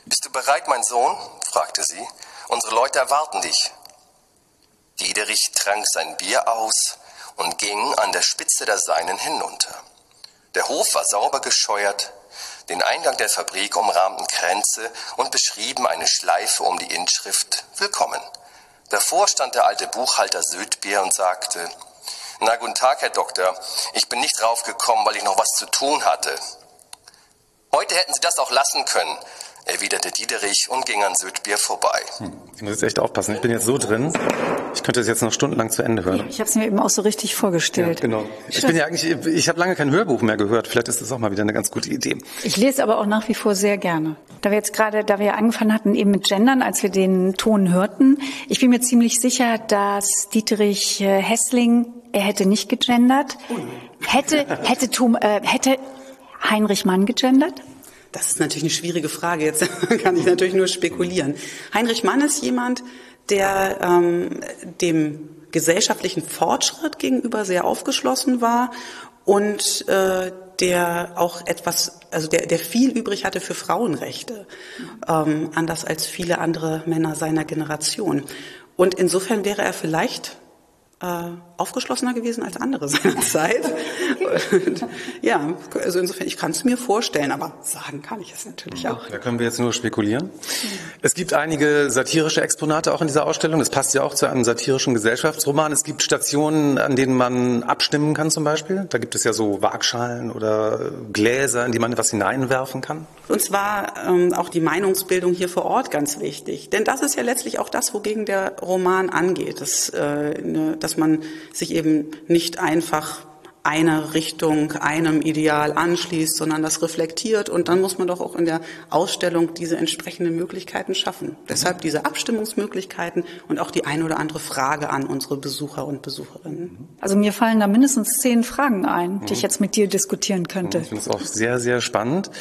Bist du bereit, mein Sohn? fragte sie. Unsere Leute erwarten dich. Dietrich trank sein Bier aus und ging an der Spitze der Seinen hinunter. Der Hof war sauber gescheuert, den Eingang der Fabrik umrahmten Kränze und beschrieben eine Schleife um die Inschrift Willkommen. Davor stand der alte Buchhalter Södbier und sagte, na guten Tag, Herr Doktor, ich bin nicht draufgekommen, weil ich noch was zu tun hatte. Heute hätten Sie das auch lassen können erwiderte Diederich und ging an Südbier vorbei. Hm, ich muss jetzt echt aufpassen. Ich bin jetzt so drin. Ich könnte das jetzt noch stundenlang zu Ende hören. Ich habe es mir eben auch so richtig vorgestellt. Ja, genau. Ich bin ja eigentlich, ich habe lange kein Hörbuch mehr gehört. Vielleicht ist das auch mal wieder eine ganz gute Idee. Ich lese aber auch nach wie vor sehr gerne. Da wir jetzt gerade, da wir angefangen hatten eben mit Gendern, als wir den Ton hörten, ich bin mir ziemlich sicher, dass Dietrich äh, Hessling, er hätte nicht gegendert, hätte, hätte, Tom, äh, hätte Heinrich Mann gegendert? Das ist natürlich eine schwierige Frage. Jetzt kann ich natürlich nur spekulieren. Heinrich Mann ist jemand, der ähm, dem gesellschaftlichen Fortschritt gegenüber sehr aufgeschlossen war und äh, der auch etwas, also der, der viel übrig hatte für Frauenrechte, ähm, anders als viele andere Männer seiner Generation. Und insofern wäre er vielleicht äh, aufgeschlossener gewesen als andere seiner Zeit. ja, also insofern, ich kann es mir vorstellen, aber sagen kann ich es natürlich auch. Da können wir jetzt nur spekulieren. Es gibt einige satirische Exponate auch in dieser Ausstellung. Das passt ja auch zu einem satirischen Gesellschaftsroman. Es gibt Stationen, an denen man abstimmen kann zum Beispiel. Da gibt es ja so Waagschalen oder Gläser, in die man etwas hineinwerfen kann. Und zwar ähm, auch die Meinungsbildung hier vor Ort ganz wichtig. Denn das ist ja letztlich auch das, wogegen der Roman angeht. Das, äh, ne, dass man sich eben nicht einfach eine Richtung einem Ideal anschließt, sondern das reflektiert. Und dann muss man doch auch in der Ausstellung diese entsprechenden Möglichkeiten schaffen. Deshalb diese Abstimmungsmöglichkeiten und auch die eine oder andere Frage an unsere Besucher und Besucherinnen. Also mir fallen da mindestens zehn Fragen ein, die ich jetzt mit dir diskutieren könnte. Ich finde es auch sehr, sehr spannend.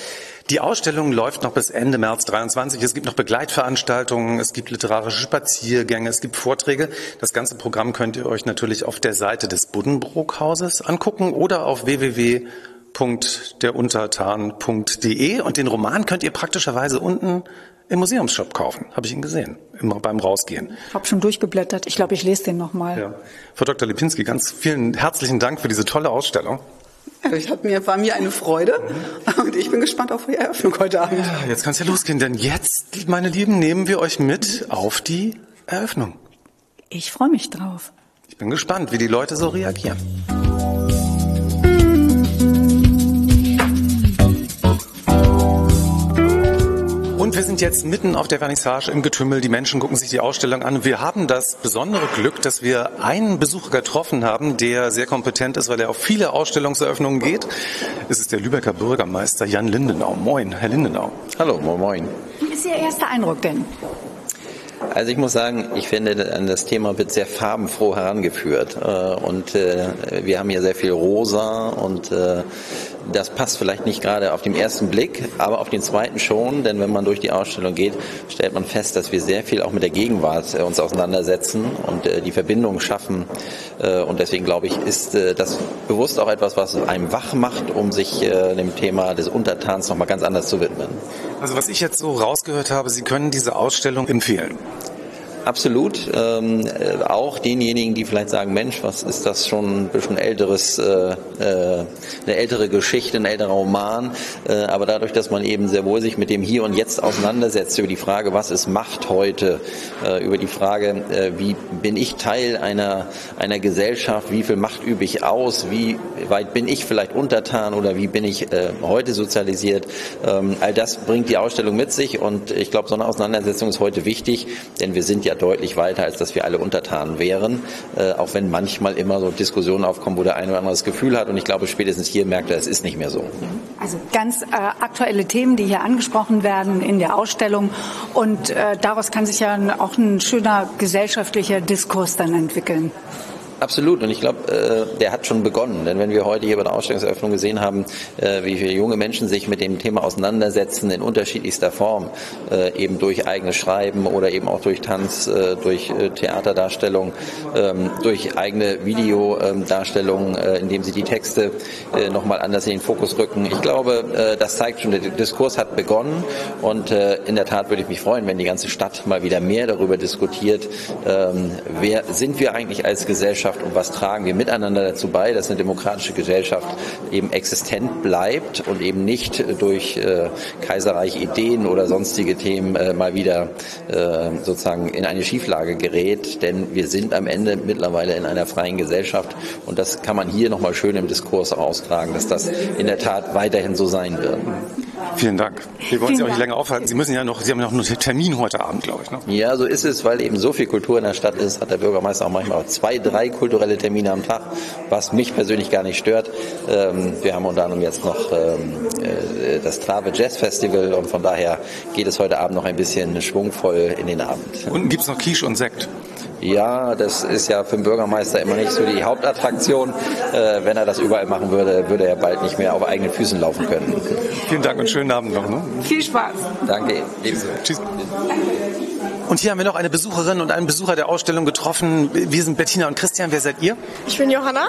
Die Ausstellung läuft noch bis Ende März 23. Es gibt noch Begleitveranstaltungen, es gibt literarische Spaziergänge, es gibt Vorträge. Das ganze Programm könnt ihr euch natürlich auf der Seite des Buddenbrook-Hauses angucken oder auf www.deruntertan.de. Und den Roman könnt ihr praktischerweise unten im Museumsshop kaufen, habe ich ihn gesehen, immer beim Rausgehen. Ich habe schon durchgeblättert. Ich glaube, ich lese den nochmal. Ja. Frau Dr. Lipinski, ganz vielen herzlichen Dank für diese tolle Ausstellung. Ich hat mir, war mir eine Freude und ich bin gespannt auf die Eröffnung heute Abend. Ja, jetzt kann es ja losgehen, denn jetzt, meine Lieben, nehmen wir euch mit auf die Eröffnung. Ich freue mich drauf. Ich bin gespannt, wie die Leute so reagieren. Sind jetzt mitten auf der Vernissage im Getümmel. Die Menschen gucken sich die Ausstellung an. Wir haben das besondere Glück, dass wir einen Besucher getroffen haben, der sehr kompetent ist, weil er auf viele Ausstellungseröffnungen geht. Es ist der Lübecker Bürgermeister Jan Lindenau. Moin, Herr Lindenau. Hallo, moin, moin. Wie ist Ihr erster Eindruck denn? Also ich muss sagen, ich finde, das Thema wird sehr farbenfroh herangeführt. Und wir haben hier sehr viel Rosa und das passt vielleicht nicht gerade auf den ersten Blick, aber auf den zweiten schon, denn wenn man durch die Ausstellung geht, stellt man fest, dass wir sehr viel auch mit der Gegenwart uns auseinandersetzen und die Verbindung schaffen. Und deswegen glaube ich, ist das bewusst auch etwas, was einem wach macht, um sich dem Thema des Untertans nochmal ganz anders zu widmen. Also was ich jetzt so rausgehört habe, Sie können diese Ausstellung empfehlen. Absolut. Ähm, äh, auch denjenigen, die vielleicht sagen, Mensch, was ist das schon ein bisschen älteres, äh, äh, eine ältere Geschichte, ein älterer Roman. Äh, aber dadurch, dass man eben sehr wohl sich mit dem Hier und Jetzt auseinandersetzt, über die Frage, was ist Macht heute, äh, über die Frage, äh, wie bin ich Teil einer, einer Gesellschaft, wie viel Macht übe ich aus, wie weit bin ich vielleicht untertan oder wie bin ich heute sozialisiert. Ähm, all das bringt die Ausstellung mit sich und ich glaube, so eine Auseinandersetzung ist heute wichtig, denn wir sind ja deutlich weiter, als dass wir alle untertan wären, äh, auch wenn manchmal immer so Diskussionen aufkommen, wo der eine oder andere das Gefühl hat. Und ich glaube, spätestens hier merkt er, es ist nicht mehr so. Also ganz äh, aktuelle Themen, die hier angesprochen werden in der Ausstellung. Und äh, daraus kann sich ja auch ein schöner gesellschaftlicher Diskurs dann entwickeln. Absolut. Und ich glaube, äh, der hat schon begonnen. Denn wenn wir heute hier bei der Ausstellungseröffnung gesehen haben, äh, wie viele junge Menschen sich mit dem Thema auseinandersetzen in unterschiedlichster Form, äh, eben durch eigenes Schreiben oder eben auch durch Tanz, äh, durch äh, Theaterdarstellung, ähm, durch eigene Videodarstellungen, äh, indem sie die Texte äh, nochmal anders in den Fokus rücken. Ich glaube, äh, das zeigt schon, der Diskurs hat begonnen. Und äh, in der Tat würde ich mich freuen, wenn die ganze Stadt mal wieder mehr darüber diskutiert, ähm, wer sind wir eigentlich als Gesellschaft, Gesellschaft und was tragen wir miteinander dazu bei, dass eine demokratische Gesellschaft eben existent bleibt und eben nicht durch äh, Kaiserreich Ideen oder sonstige Themen äh, mal wieder äh, sozusagen in eine Schieflage gerät. Denn wir sind am Ende mittlerweile in einer freien Gesellschaft und das kann man hier nochmal schön im Diskurs austragen, dass das in der Tat weiterhin so sein wird. Vielen Dank. Wir wollen Sie auch nicht länger aufhalten. Sie müssen ja noch, Sie haben ja noch einen Termin heute Abend, glaube ich. Ne? Ja, so ist es, weil eben so viel Kultur in der Stadt ist, hat der Bürgermeister auch manchmal auch zwei, drei kulturelle Termine am Tag, was mich persönlich gar nicht stört. Ähm, wir haben unter anderem jetzt noch ähm, äh, das Trave Jazz Festival und von daher geht es heute Abend noch ein bisschen schwungvoll in den Abend. Unten gibt es noch Quiche und Sekt. Ja, das ist ja für den Bürgermeister immer nicht so die Hauptattraktion. Äh, wenn er das überall machen würde, würde er bald nicht mehr auf eigenen Füßen laufen können. Vielen Dank und schönen Abend noch. Ne? Viel Spaß. Danke. Tschüss. Und hier haben wir noch eine Besucherin und einen Besucher der Ausstellung getroffen. Wir sind Bettina und Christian. Wer seid ihr? Ich bin Johanna.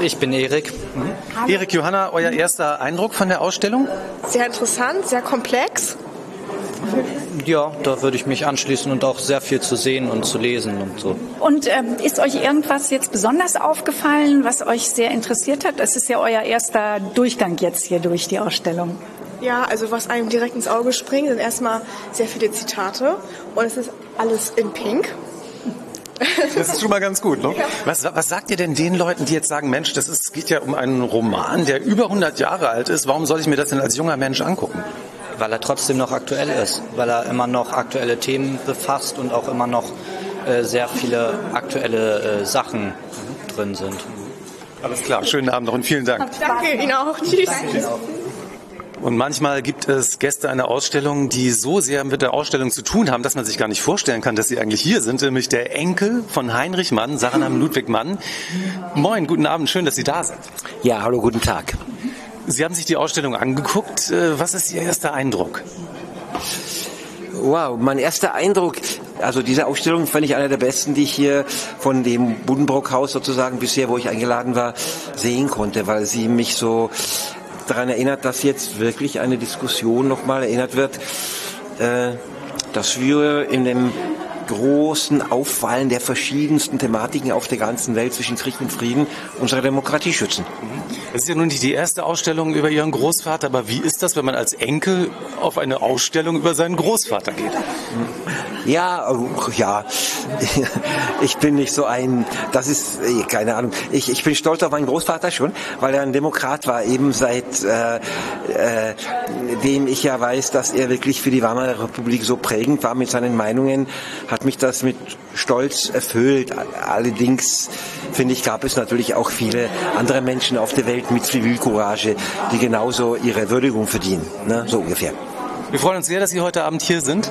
Ich bin Erik. Mhm. Erik, Johanna, euer erster Eindruck von der Ausstellung? Sehr interessant, sehr komplex. Ja, da würde ich mich anschließen und auch sehr viel zu sehen und zu lesen und so. Und ähm, ist euch irgendwas jetzt besonders aufgefallen, was euch sehr interessiert hat? Es ist ja euer erster Durchgang jetzt hier durch die Ausstellung. Ja, also was einem direkt ins Auge springt, sind erstmal sehr viele Zitate und es ist alles in Pink. Das ist schon mal ganz gut. Ne? Was, was sagt ihr denn den Leuten, die jetzt sagen, Mensch, das ist, geht ja um einen Roman, der über 100 Jahre alt ist. Warum soll ich mir das denn als junger Mensch angucken? Weil er trotzdem noch aktuell ist, weil er immer noch aktuelle Themen befasst und auch immer noch äh, sehr viele aktuelle äh, Sachen drin sind. Alles klar, schönen Abend noch und vielen Dank. Danke Ihnen auch. Tschüss. Und manchmal gibt es Gäste einer Ausstellung, die so sehr mit der Ausstellung zu tun haben, dass man sich gar nicht vorstellen kann, dass sie eigentlich hier sind, nämlich der Enkel von Heinrich Mann, Saranam Ludwig Mann. Moin, guten Abend, schön, dass Sie da sind. Ja, hallo, guten Tag. Sie haben sich die Ausstellung angeguckt. Äh, Was ist Ihr erster Eindruck? Wow, mein erster Eindruck, also diese Ausstellung fand ich einer der besten, die ich hier von dem Buddenbrock-Haus sozusagen bisher, wo ich eingeladen war, sehen konnte, weil sie mich so daran erinnert, dass jetzt wirklich eine Diskussion nochmal erinnert wird, äh, dass wir in dem großen Auffallen der verschiedensten Thematiken auf der ganzen Welt zwischen Krieg und Frieden unsere Demokratie schützen. Es ist ja nun nicht die erste Ausstellung über Ihren Großvater, aber wie ist das, wenn man als Enkel auf eine Ausstellung über seinen Großvater geht? Ja, äh, ja, ich bin nicht so ein, das ist, äh, keine Ahnung, ich, ich bin stolz auf meinen Großvater schon, weil er ein Demokrat war, eben seit äh, äh, dem ich ja weiß, dass er wirklich für die Weimarer Republik so prägend war mit seinen Meinungen, hat mich das mit Stolz erfüllt. Allerdings, finde ich, gab es natürlich auch viele andere Menschen auf der Welt mit Zivilcourage, die genauso ihre Würdigung verdienen, ne? so ungefähr. Wir freuen uns sehr, dass Sie heute Abend hier sind.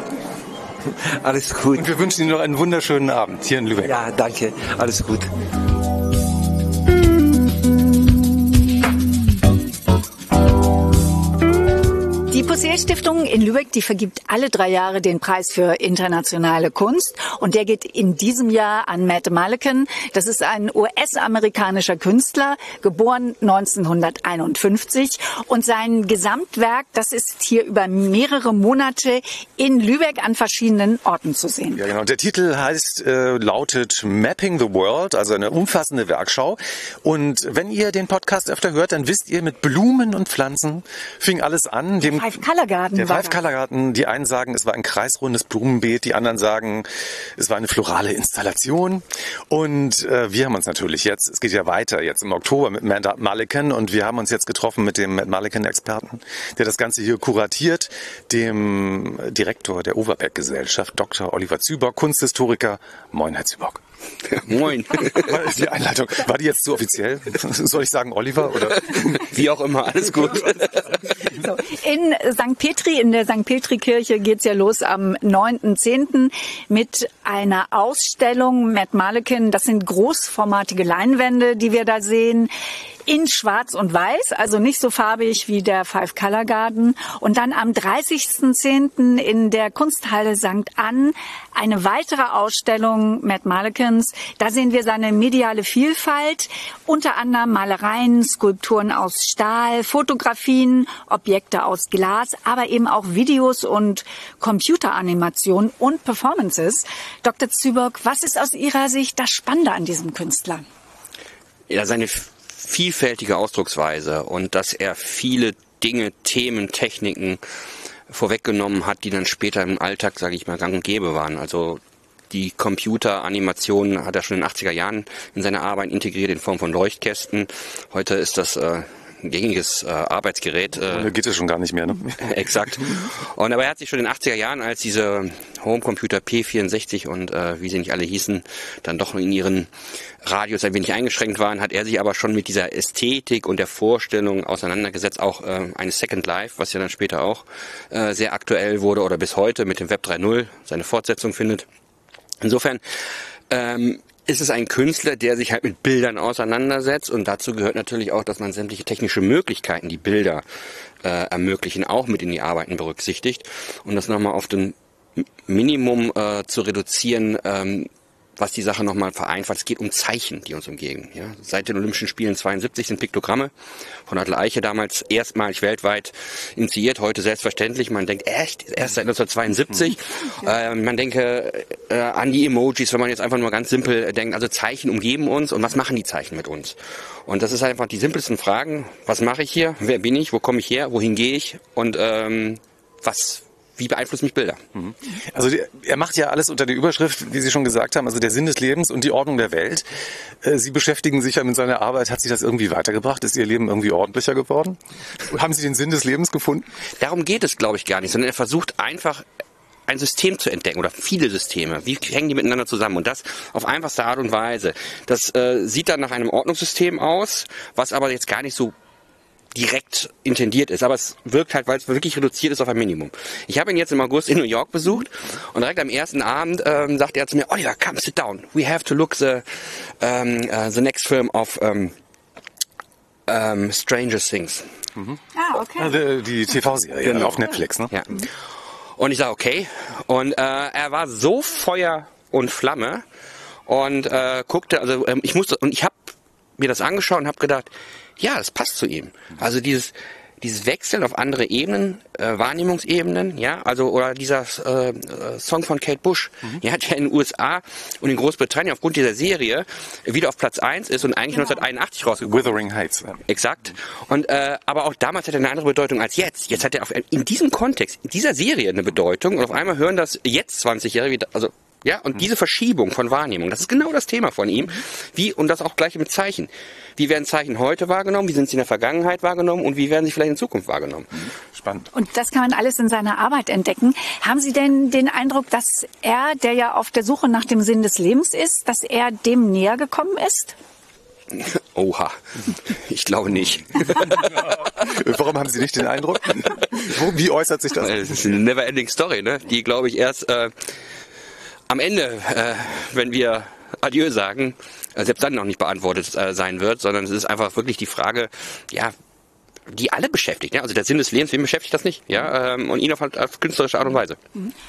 Alles gut. Und wir wünschen Ihnen noch einen wunderschönen Abend hier in Lübeck. Ja, danke. Alles gut. Die Possehl-Stiftung in Lübeck, die vergibt alle drei Jahre den Preis für internationale Kunst. Und der geht in diesem Jahr an Matt Mullican. Das ist ein US-amerikanischer Künstler, geboren 1951. Und sein Gesamtwerk, das ist hier über mehrere Monate in Lübeck an verschiedenen Orten zu sehen. Ja, genau. Der Titel heißt, äh, lautet Mapping the World, also eine umfassende Werkschau. Und wenn ihr den Podcast öfter hört, dann wisst ihr, mit Blumen und Pflanzen fing alles an. Dem Garden Der war Color Garden, die einen sagen, es war ein kreisrundes Blumenbeet, die anderen sagen, es war eine florale Installation. Und äh, wir haben uns natürlich jetzt, es geht ja weiter jetzt im Oktober mit Matt Mullican und wir haben uns jetzt getroffen mit dem Matt Mullican-Experten, der das Ganze hier kuratiert, dem Direktor der Overbeck-Gesellschaft, Dr. Oliver Zübock, Kunsthistoriker. Moin, Herr Zübock. Moin. War die Einleitung, war die jetzt zu offiziell? Soll ich sagen Oliver oder? Wie auch immer, alles gut. So, in St. Petri, in der St. Petri-Kirche geht's ja los am 9.10. mit einer Ausstellung Matt Malekin. Das sind großformatige Leinwände, die wir da sehen. In Schwarz und Weiß, also nicht so farbig wie der Five Color Garden. Und dann am 30.10. in der Kunsthalle St. Ann eine weitere Ausstellung Matt Malekins. Da sehen wir seine mediale Vielfalt, unter anderem Malereien, Skulpturen aus Stahl, Fotografien, Objekte aus Glas, aber eben auch Videos und Computeranimationen und Performances. Dr. Zübock, was ist aus Ihrer Sicht das Spannende an diesem Künstler? Ja, seine vielfältige Ausdrucksweise und dass er viele Dinge, Themen, Techniken vorweggenommen hat, die dann später im Alltag, sage ich mal, gang und gäbe waren. Also die Computeranimation hat er schon in den 80er Jahren in seine Arbeit integriert in Form von Leuchtkästen. Heute ist das äh, gängiges äh, Arbeitsgerät. Äh, Da geht es schon gar nicht mehr, ne? Exakt. Und aber er hat sich schon in den 80er Jahren, als diese Homecomputer P64 und äh, wie sie nicht alle hießen, dann doch in ihren Radius ein wenig eingeschränkt waren, hat er sich aber schon mit dieser Ästhetik und der Vorstellung auseinandergesetzt, auch äh, eine Second Life, was ja dann später auch äh, sehr aktuell wurde oder bis heute mit dem Web 3.0 seine Fortsetzung findet. Insofern ähm, ist es ein Künstler, der sich halt mit Bildern auseinandersetzt. Und dazu gehört natürlich auch, dass man sämtliche technische Möglichkeiten, die Bilder äh, ermöglichen, auch mit in die Arbeiten berücksichtigt. Und das nochmal auf den Minimum äh, zu reduzieren, ähm, was die Sache nochmal vereinfacht. Es geht um Zeichen, die uns umgeben. Ja. Seit den Olympischen Spielen 72 sind Piktogramme von Adel Eiche damals erstmalig weltweit initiiert, heute selbstverständlich. Man denkt, echt, erst seit 1972. Äh, man denke äh, an die Emojis, wenn man jetzt einfach nur ganz simpel denkt, also Zeichen umgeben uns und was machen die Zeichen mit uns? Und das ist einfach die simpelsten Fragen. Was mache ich hier? Wer bin ich? Wo komme ich her? Wohin gehe ich? Und ähm, was wie beeinflussen mich Bilder? Also die- er macht ja alles unter der Überschrift, wie Sie schon gesagt haben, also der Sinn des Lebens und die Ordnung der Welt. Äh, Sie beschäftigen sich ja mit seiner Arbeit. Hat sich das irgendwie weitergebracht? Ist Ihr Leben irgendwie ordentlicher geworden? Haben Sie den Sinn des Lebens gefunden? Darum geht es, glaube ich, gar nicht, sondern er versucht einfach ein System zu entdecken oder viele Systeme. Wie hängen die miteinander zusammen? Und das auf einfachste Art und Weise. Das äh, sieht dann nach einem Ordnungssystem aus, was aber jetzt gar nicht so direkt intendiert ist, aber es wirkt halt, weil es wirklich reduziert ist auf ein Minimum. Ich habe ihn jetzt im August in New York besucht und direkt am ersten Abend ähm, sagte er zu mir, Oliver, come sit down. We have to look the, um, uh, the next film of um, um, Stranger Things. Ah, okay. Also die TV-Serie Genau. auf Netflix, ne? Ja. Und ich sage, okay. Und äh, er war so Feuer und Flamme und äh, guckte, also ähm, ich musste, und ich habe mir das angeschaut und habe gedacht, ja, das passt zu ihm. Also dieses dieses Wechseln auf andere Ebenen, äh, Wahrnehmungsebenen, ja, also oder dieser äh, äh, Song von Kate Bush, ja, der in den USA und in Großbritannien aufgrund dieser Serie wieder auf Platz 1 ist und eigentlich 1981 rausgekommen. Withering Heights. Exakt. Und äh, aber auch damals hat er eine andere Bedeutung als jetzt. Jetzt hat er auf, in diesem Kontext, in dieser Serie eine Bedeutung und auf einmal hören das jetzt 20-Jährige wieder, also ja, und diese Verschiebung von Wahrnehmung, das ist genau das Thema von ihm. Wie, und das auch gleich mit Zeichen. Wie werden Zeichen heute wahrgenommen? Wie sind sie in der Vergangenheit wahrgenommen? Und wie werden sie vielleicht in Zukunft wahrgenommen? Spannend. Und das kann man alles in seiner Arbeit entdecken. Haben Sie denn den Eindruck, dass er, der ja auf der Suche nach dem Sinn des Lebens ist, dass er dem näher gekommen ist? Oha. Ich glaube nicht. Warum haben Sie nicht den Eindruck? Wie äußert sich das? Das ist eine never-ending Story, ne? Die, glaube ich, erst äh, am Ende, äh, wenn wir Adieu sagen, äh, selbst dann noch nicht beantwortet äh, sein wird, sondern es ist einfach wirklich die Frage, ja, die alle beschäftigt. Ja? Also der Sinn des Lebens, wen beschäftigt das nicht? Ja, ähm, und ihn auf, auf künstlerische Art und Weise.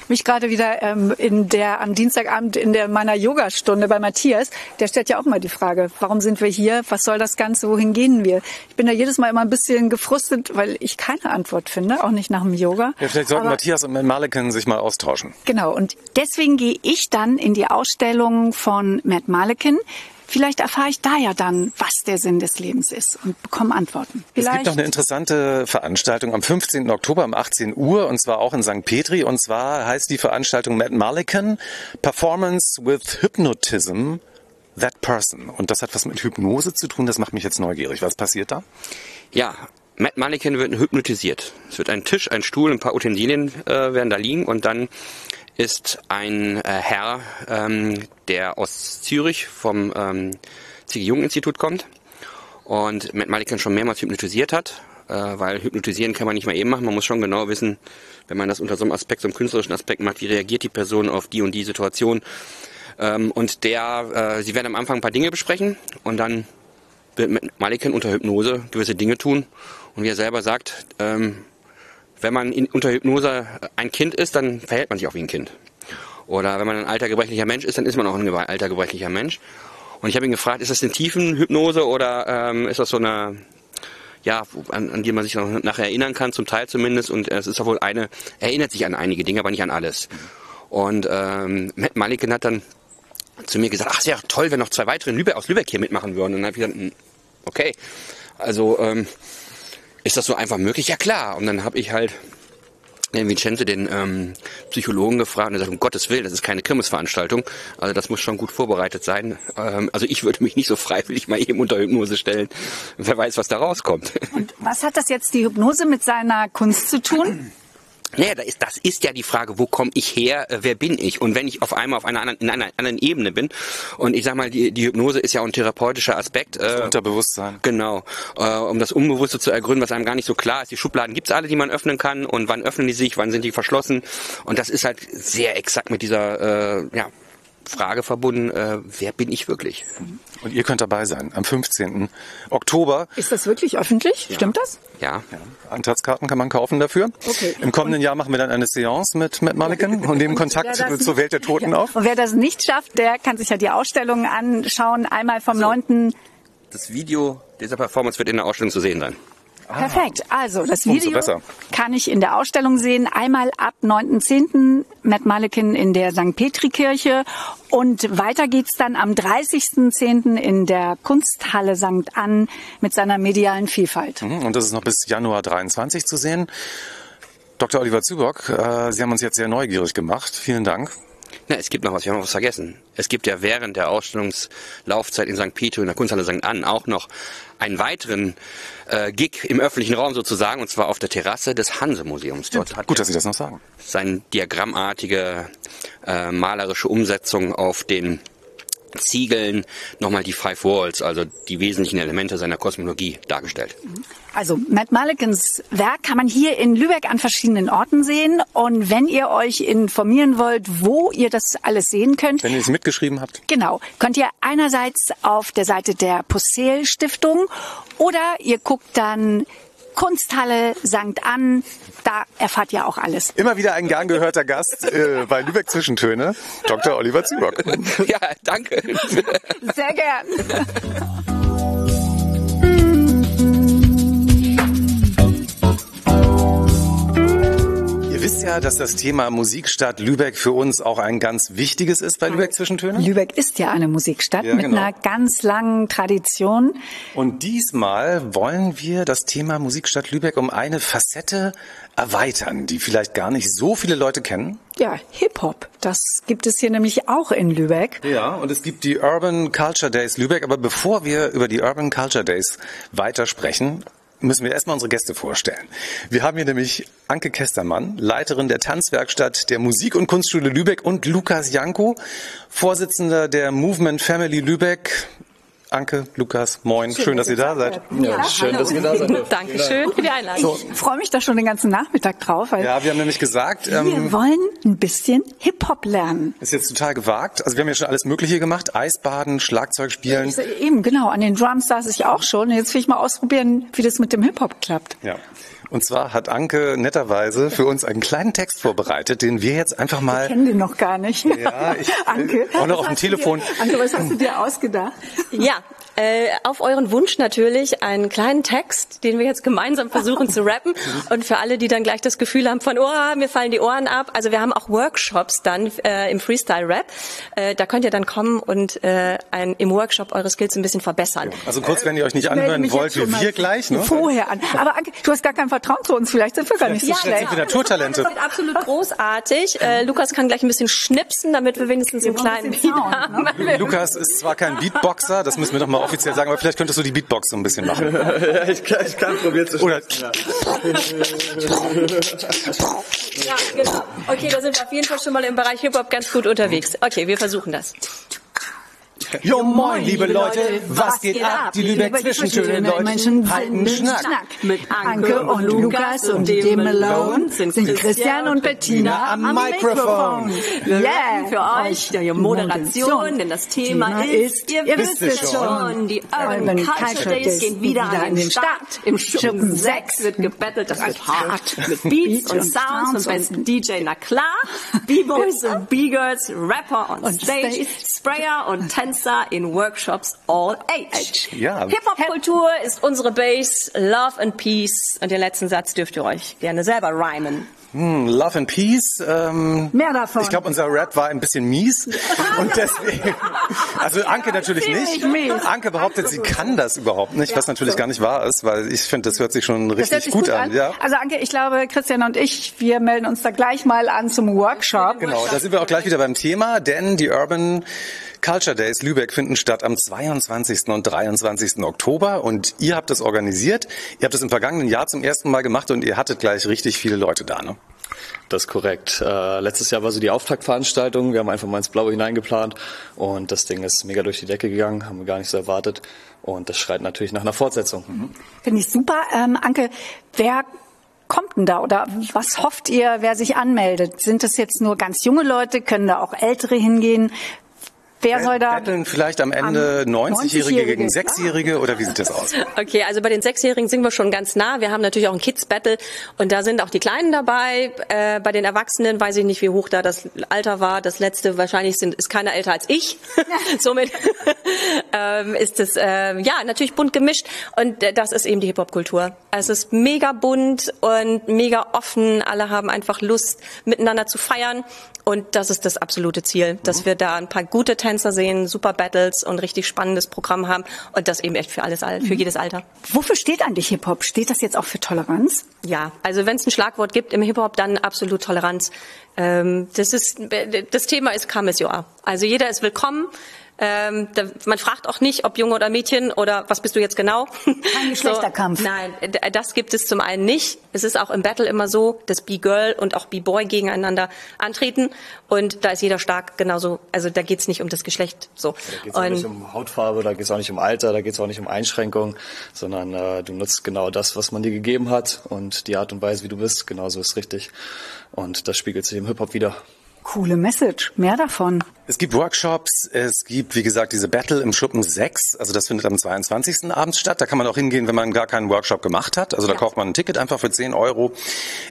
Mich gerade wieder ähm, in der am Dienstagabend in der meiner Yogastunde bei Matthias, der stellt ja auch mal die Frage, warum sind wir hier? Was soll das Ganze? Wohin gehen wir? Ich bin da jedes Mal immer ein bisschen gefrustet, weil ich keine Antwort finde, auch nicht nach dem Yoga. Ja, vielleicht sollten Aber- Matthias und Malekin sich mal austauschen. Genau, und deswegen gehe ich dann in die Ausstellung von Matt Malekin. Vielleicht erfahre ich da ja dann, was der Sinn des Lebens ist und bekomme Antworten. Es Vielleicht gibt noch eine interessante Veranstaltung am 15. Oktober um 18 Uhr und zwar auch in St. Petri und zwar heißt die Veranstaltung Matt Malikan Performance with Hypnotism That Person. Und das hat was mit Hypnose zu tun, das macht mich jetzt neugierig. Was passiert da? Ja, Matt Mannequin wird hypnotisiert. Es wird ein Tisch, ein Stuhl, ein paar Utensilien äh, werden da liegen und dann ist ein äh, Herr, ähm, der aus Zürich vom ähm, Ziggy-Jung-Institut kommt und Matt Mannequin schon mehrmals hypnotisiert hat, äh, weil hypnotisieren kann man nicht mal eben machen. Man muss schon genau wissen, wenn man das unter so einem Aspekt, so einem künstlerischen Aspekt macht, wie reagiert die Person auf die und die Situation. Ähm, und der, äh, sie werden am Anfang ein paar Dinge besprechen und dann wird mit Malikan unter Hypnose gewisse Dinge tun. Und wie er selber sagt, ähm, wenn man in, unter Hypnose ein Kind ist, dann verhält man sich auch wie ein Kind. Oder wenn man ein alter gebrechlicher Mensch ist, dann ist man auch ein alter gebrechlicher Mensch. Und ich habe ihn gefragt, ist das eine Tiefenhypnose oder ähm, ist das so eine, ja, an, an die man sich noch nachher erinnern kann, zum Teil zumindest. Und es ist ja wohl eine, er erinnert sich an einige Dinge, aber nicht an alles. Und ähm, Matt Malikan hat dann zu mir gesagt, ach, ja toll, wenn noch zwei weitere Lübeck, aus Lübeck hier mitmachen würden. Und dann habe ich gesagt, hm, okay, also ähm, ist das so einfach möglich? Ja klar. Und dann habe ich halt den Vincenzo, den ähm, Psychologen, gefragt und er sagt, um Gottes Willen, das ist keine Kirmesveranstaltung. Also das muss schon gut vorbereitet sein. Ähm, also ich würde mich nicht so freiwillig mal eben unter Hypnose stellen. Wer weiß, was da rauskommt. Was hat das jetzt die Hypnose mit seiner Kunst zu tun? Naja, da ist, das ist ja die Frage, wo komme ich her, äh, wer bin ich? Und wenn ich auf einmal auf einer anderen, in einer anderen Ebene bin, und ich sag mal, die, die Hypnose ist ja auch ein therapeutischer Aspekt. Äh, Unterbewusstsein. Genau, äh, um das Unbewusste zu ergründen, was einem gar nicht so klar ist. Die Schubladen gibt's alle, die man öffnen kann, und wann öffnen die sich, wann sind die verschlossen? Und das ist halt sehr exakt mit dieser äh, ja, Frage verbunden, äh, wer bin ich wirklich? Und ihr könnt dabei sein am 15. Oktober. Ist das wirklich öffentlich? Stimmt das? Ja. Antrittskarten kann man kaufen dafür. Okay. Im kommenden Jahr machen wir dann eine Seance mit Matt Malikan und nehmen Kontakt zur Welt der Toten auf. Und wer das nicht schafft, der kann sich ja die Ausstellungen anschauen. Einmal vom 9. Das Video dieser Performance wird in der Ausstellung zu sehen sein. Perfekt. Also das Video kann ich in der Ausstellung sehen. Einmal ab 9.10. Matt Malekin in der St. Petri-Kirche. Und weiter geht's dann am 30.10. in der Kunsthalle St. Ann mit seiner medialen Vielfalt. Mhm, Und das ist noch bis Januar 23 zu sehen. Dr. Oliver Zübock, äh, Sie haben uns jetzt sehr neugierig gemacht. Vielen Dank. Na, es gibt noch was, wir haben noch was vergessen. Es gibt ja während der Ausstellungslaufzeit in St. Peter in der Kunsthalle St. Ann auch noch einen weiteren äh, Gig im öffentlichen Raum sozusagen, und zwar auf der Terrasse des Hanse-Museums. Dort hat Gut, dass Sie das noch sagen. seine diagrammartige äh, malerische Umsetzung auf den Ziegeln nochmal die Five Walls, also die wesentlichen Elemente seiner Kosmologie dargestellt. Also Matt Mulligans Werk kann man hier in Lübeck an verschiedenen Orten sehen. Und wenn ihr euch informieren wollt, wo ihr das alles sehen könnt, Wenn ihr es mitgeschrieben habt. Genau. Könnt ihr einerseits auf der Seite der Possel Stiftung oder ihr guckt dann Kunsthalle St. Ann. Da erfahrt ihr auch alles. Immer wieder ein gern gehörter Gast äh, bei Lübeck Zwischentöne, Dr. Oliver Zwieback. ja, danke. Sehr gern. Ihr wisst ja, dass das Thema Musikstadt Lübeck für uns auch ein ganz wichtiges ist bei Lübeck Zwischentöne. Lübeck ist ja eine Musikstadt Ja, mit genau. einer ganz langen Tradition. Und diesmal wollen wir das Thema Musikstadt Lübeck um eine Facette erweitern, die vielleicht gar nicht so viele Leute kennen. Ja, Hip-Hop. Das gibt es hier nämlich auch in Lübeck. Ja, und es gibt die Urban Culture Days Lübeck. Aber bevor wir über die Urban Culture Days weitersprechen, müssen wir erstmal unsere Gäste vorstellen. Wir haben hier nämlich Anke Kestermann, Leiterin der Tanzwerkstatt der Musik- und Kunstschule Lübeck und Lukas Janko, Vorsitzender der Movement Family Lübeck. Anke, Lukas, moin, schön, dass ihr da seid. Ja, schön, dass ihr da seid. Dankeschön für die Einladung. Ich freue mich da schon den ganzen Nachmittag drauf, weil Ja, wir haben nämlich gesagt, wir ähm, wollen ein bisschen Hip-Hop lernen. ist jetzt total gewagt. Also wir haben ja schon alles Mögliche gemacht. Eisbaden, Schlagzeug spielen. Eben, genau. An den Drums saß ich auch schon. Jetzt will ich mal ausprobieren, wie das mit dem Hip-Hop klappt. Ja. Und zwar hat Anke netterweise für uns einen kleinen Text vorbereitet, den wir jetzt einfach Ich mal kenne den noch gar nicht. Ja, ich- Anke, auch noch auf dem Telefon. Dir, Anke, was hast du dir ausgedacht? Ja, äh, auf euren Wunsch natürlich einen kleinen Text, den wir jetzt gemeinsam versuchen zu rappen. Und für alle, die dann gleich das Gefühl haben von, oh, mir fallen die Ohren ab. Also wir haben auch Workshops dann äh, im Freestyle-Rap. Äh, da könnt ihr dann kommen und äh, ein, im Workshop eure Skills ein bisschen verbessern. Also kurz, wenn ihr euch nicht anhören wollt, wie wir gleich, ne? Vorher an. Aber Anke, du hast gar kein Vertrauen zu uns. Vielleicht sind wir gar nicht so Ja, schlecht. sind wir Naturtalente. Das wird absolut großartig. Äh, Lukas kann gleich ein bisschen schnipsen, damit wir wenigstens einen kleinen Beat haben. Lukas ist zwar kein Beatboxer, das müssen wir doch mal offiziell sagen, aber vielleicht könntest du die Beatbox so ein bisschen machen. ja, ich kann, ich kann probieren zu Oder Ja, genau. Okay, da sind wir auf jeden Fall schon mal im Bereich Hip-Hop ganz gut unterwegs. Okay, wir versuchen das. Jo moin, liebe Leute, was geht ab? Die Lübeck Zwischentöne Leute halten Schnack. Mit Anke und Lukas und dem Malone sind Christian und Bettina am Mikrofon. Yeah. für euch die Moderation, denn das Thema ist, ihr wisst es schon, die Urban Culture Days gehen wieder an den Start. Im Schuppen 6 wird gebettelt, das wird hart. Mit Beats und Sounds und besten DJ, na klar. B-Boys und B-Girls, Rapper on Stage, Sprayer und Tänzer in Workshops all age. Ja. Hip-Hop-Kultur ist unsere Base, Love and Peace. Und den letzten Satz dürft ihr euch gerne selber rhymen. Hm, Love and Peace. Ähm, Mehr davon. Ich glaube, unser Rap war ein bisschen mies und deswegen. Also Anke natürlich nicht. mies. Anke behauptet, sie kann das überhaupt nicht, was natürlich gar nicht wahr ist, weil ich finde, das hört sich schon richtig sich gut, an. Ja. Also Anke, ich glaube, Christian und ich, wir melden uns da gleich mal an zum Workshop. Genau, da sind wir auch gleich wieder beim Thema, denn die Urban Culture Days Lübeck finden statt am 22. und 23. Oktober und ihr habt das organisiert. Ihr habt es im vergangenen Jahr zum ersten Mal gemacht und ihr hattet gleich richtig viele Leute da, ne? Das ist korrekt. Äh, letztes Jahr war so die Auftaktveranstaltung. Wir haben einfach mal ins Blaue hineingeplant und das Ding ist mega durch die Decke gegangen, haben wir gar nicht so erwartet. Und das schreit natürlich nach einer Fortsetzung. Finde ich super. Ähm, Anke, wer kommt denn da oder was hofft ihr, wer sich anmeldet? Sind das jetzt nur ganz junge Leute? Können da auch Ältere hingehen? Wer soll da? Betteln vielleicht am Ende 90-Jährige gegen 6-Jährige oder wie sieht das aus? Okay, also bei den Sechsjährigen sind wir schon ganz nah. Wir haben natürlich auch ein Kids Battle und da sind auch die Kleinen dabei. Äh, bei den Erwachsenen weiß ich nicht, wie hoch da das Alter war. Das letzte wahrscheinlich sind, ist keiner älter als ich. Somit ähm, ist es äh, ja natürlich bunt gemischt und äh, das ist eben die Hip-Hop-Kultur. Es ist mega bunt und mega offen. Alle haben einfach Lust, miteinander zu feiern und das ist das absolute Ziel, dass wir da ein paar gute Tänzer sehen, super Battles und richtig spannendes Programm haben und das eben echt für alles, für Mhm. jedes Alter. Wofür steht eigentlich Hip-Hop? Steht das jetzt auch für Toleranz? Ja, also wenn es ein Schlagwort gibt im Hip-Hop, dann absolut Toleranz. Ähm, das ist das Thema ist Come as you are. Also jeder ist willkommen. Ähm, da, man fragt auch nicht, ob Junge oder Mädchen oder was bist du jetzt genau. Kein Geschlechterkampf. So, nein, das gibt es zum einen nicht. Es ist auch im Battle immer so, dass B-Girl und auch B-Boy gegeneinander antreten und da ist jeder stark genauso. Also da geht's nicht um das Geschlecht. So. Da geht es auch nicht um Hautfarbe, da geht es auch nicht um Alter, da geht es auch nicht um Einschränkungen, sondern äh, du nutzt genau das, was man dir gegeben hat und die Art und Weise, wie du bist, genauso ist richtig. Und das spiegelt sich im Hip-Hop wieder. Coole Message. Mehr davon. Es gibt Workshops, es gibt, wie gesagt, diese Battle im Schuppen 6. Also das findet am 22. abends statt. Da kann man auch hingehen, wenn man gar keinen Workshop gemacht hat. Also da kauft man ein Ticket einfach für 10 Euro.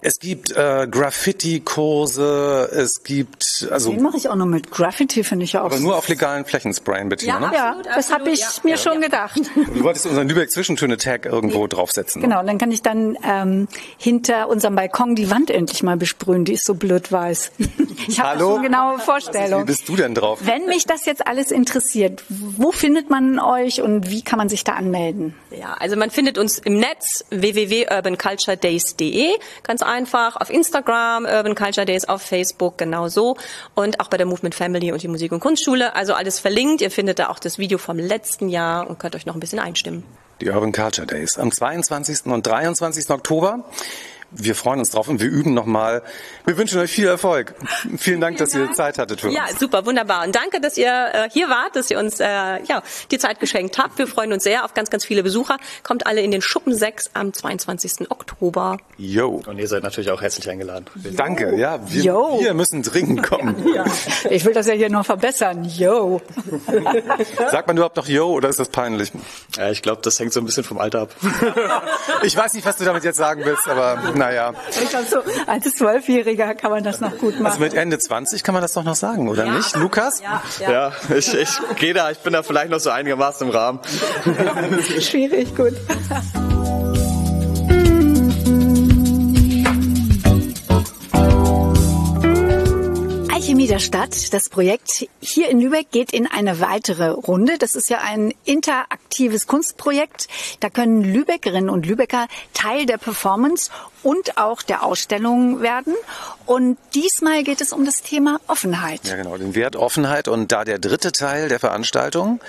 Es gibt äh, Graffiti-Kurse, es gibt, also Den mache ich auch noch mit. Graffiti finde ich ja auch. aber nur auf legalen Flächen sprayen, Bettina. ne? ja, das habe ich mir schon gedacht. Du wolltest unseren Lübeck-Zwischentöne-Tag irgendwo draufsetzen. Ne? Genau, und dann kann ich dann ähm, hinter unserem Balkon die Wand endlich mal besprühen. Die ist so blöd weiß. Ich habe Hallo? schon genaue Wie Vorstellung. bist du denn drauf? Wenn mich das jetzt alles interessiert, wo findet man euch und wie kann man sich da anmelden? Ja, also man findet uns im Netz www.urbanculturedays.de, ganz einfach, auf Instagram, Urban Culture Days, auf Facebook genauso und auch bei der Movement Family und die Musik- und Kunstschule. Also alles verlinkt. Ihr findet da auch das Video vom letzten Jahr und könnt euch noch ein bisschen einstimmen. Die Urban Culture Days am 22. und 23. Oktober. Wir freuen uns drauf und wir üben nochmal. Wir wünschen euch viel Erfolg. Vielen Dank, dass ihr Zeit hattet für uns. Ja, super, wunderbar. Und danke, dass ihr äh, hier wart, dass ihr uns äh, ja, die Zeit geschenkt habt. Wir freuen uns sehr auf ganz, ganz viele Besucher. Kommt alle in den Schuppen 6 am 22. Oktober. Yo. Und ihr seid natürlich auch herzlich eingeladen. Danke, ja. Wir, Yo. wir müssen dringend kommen. Ich will das ja hier noch verbessern. Yo. Sagt man überhaupt noch Yo oder ist das peinlich? Ja, ich glaube, das hängt so ein bisschen vom Alter ab. Ich weiß nicht, was du damit jetzt sagen willst, aber naja. Ich glaub, so als Zwölfjähriger kann man das noch gut Also machen. mit Ende 20 kann man das doch noch sagen, oder nicht, Lukas? Ja, ich, ich gehe da, ich bin da vielleicht noch so einigermaßen im Rahmen. Schwierig, gut. Alchemie der Stadt, das Projekt hier in Lübeck geht in eine weitere Runde. Das ist ja ein interaktives Kunstprojekt. Da können Lübeckerinnen und Lübecker Teil der Performance und auch der Ausstellung werden. Und diesmal geht es um das Thema Offenheit. Ja, genau, den Wert Offenheit und da der dritte Teil der Veranstaltung,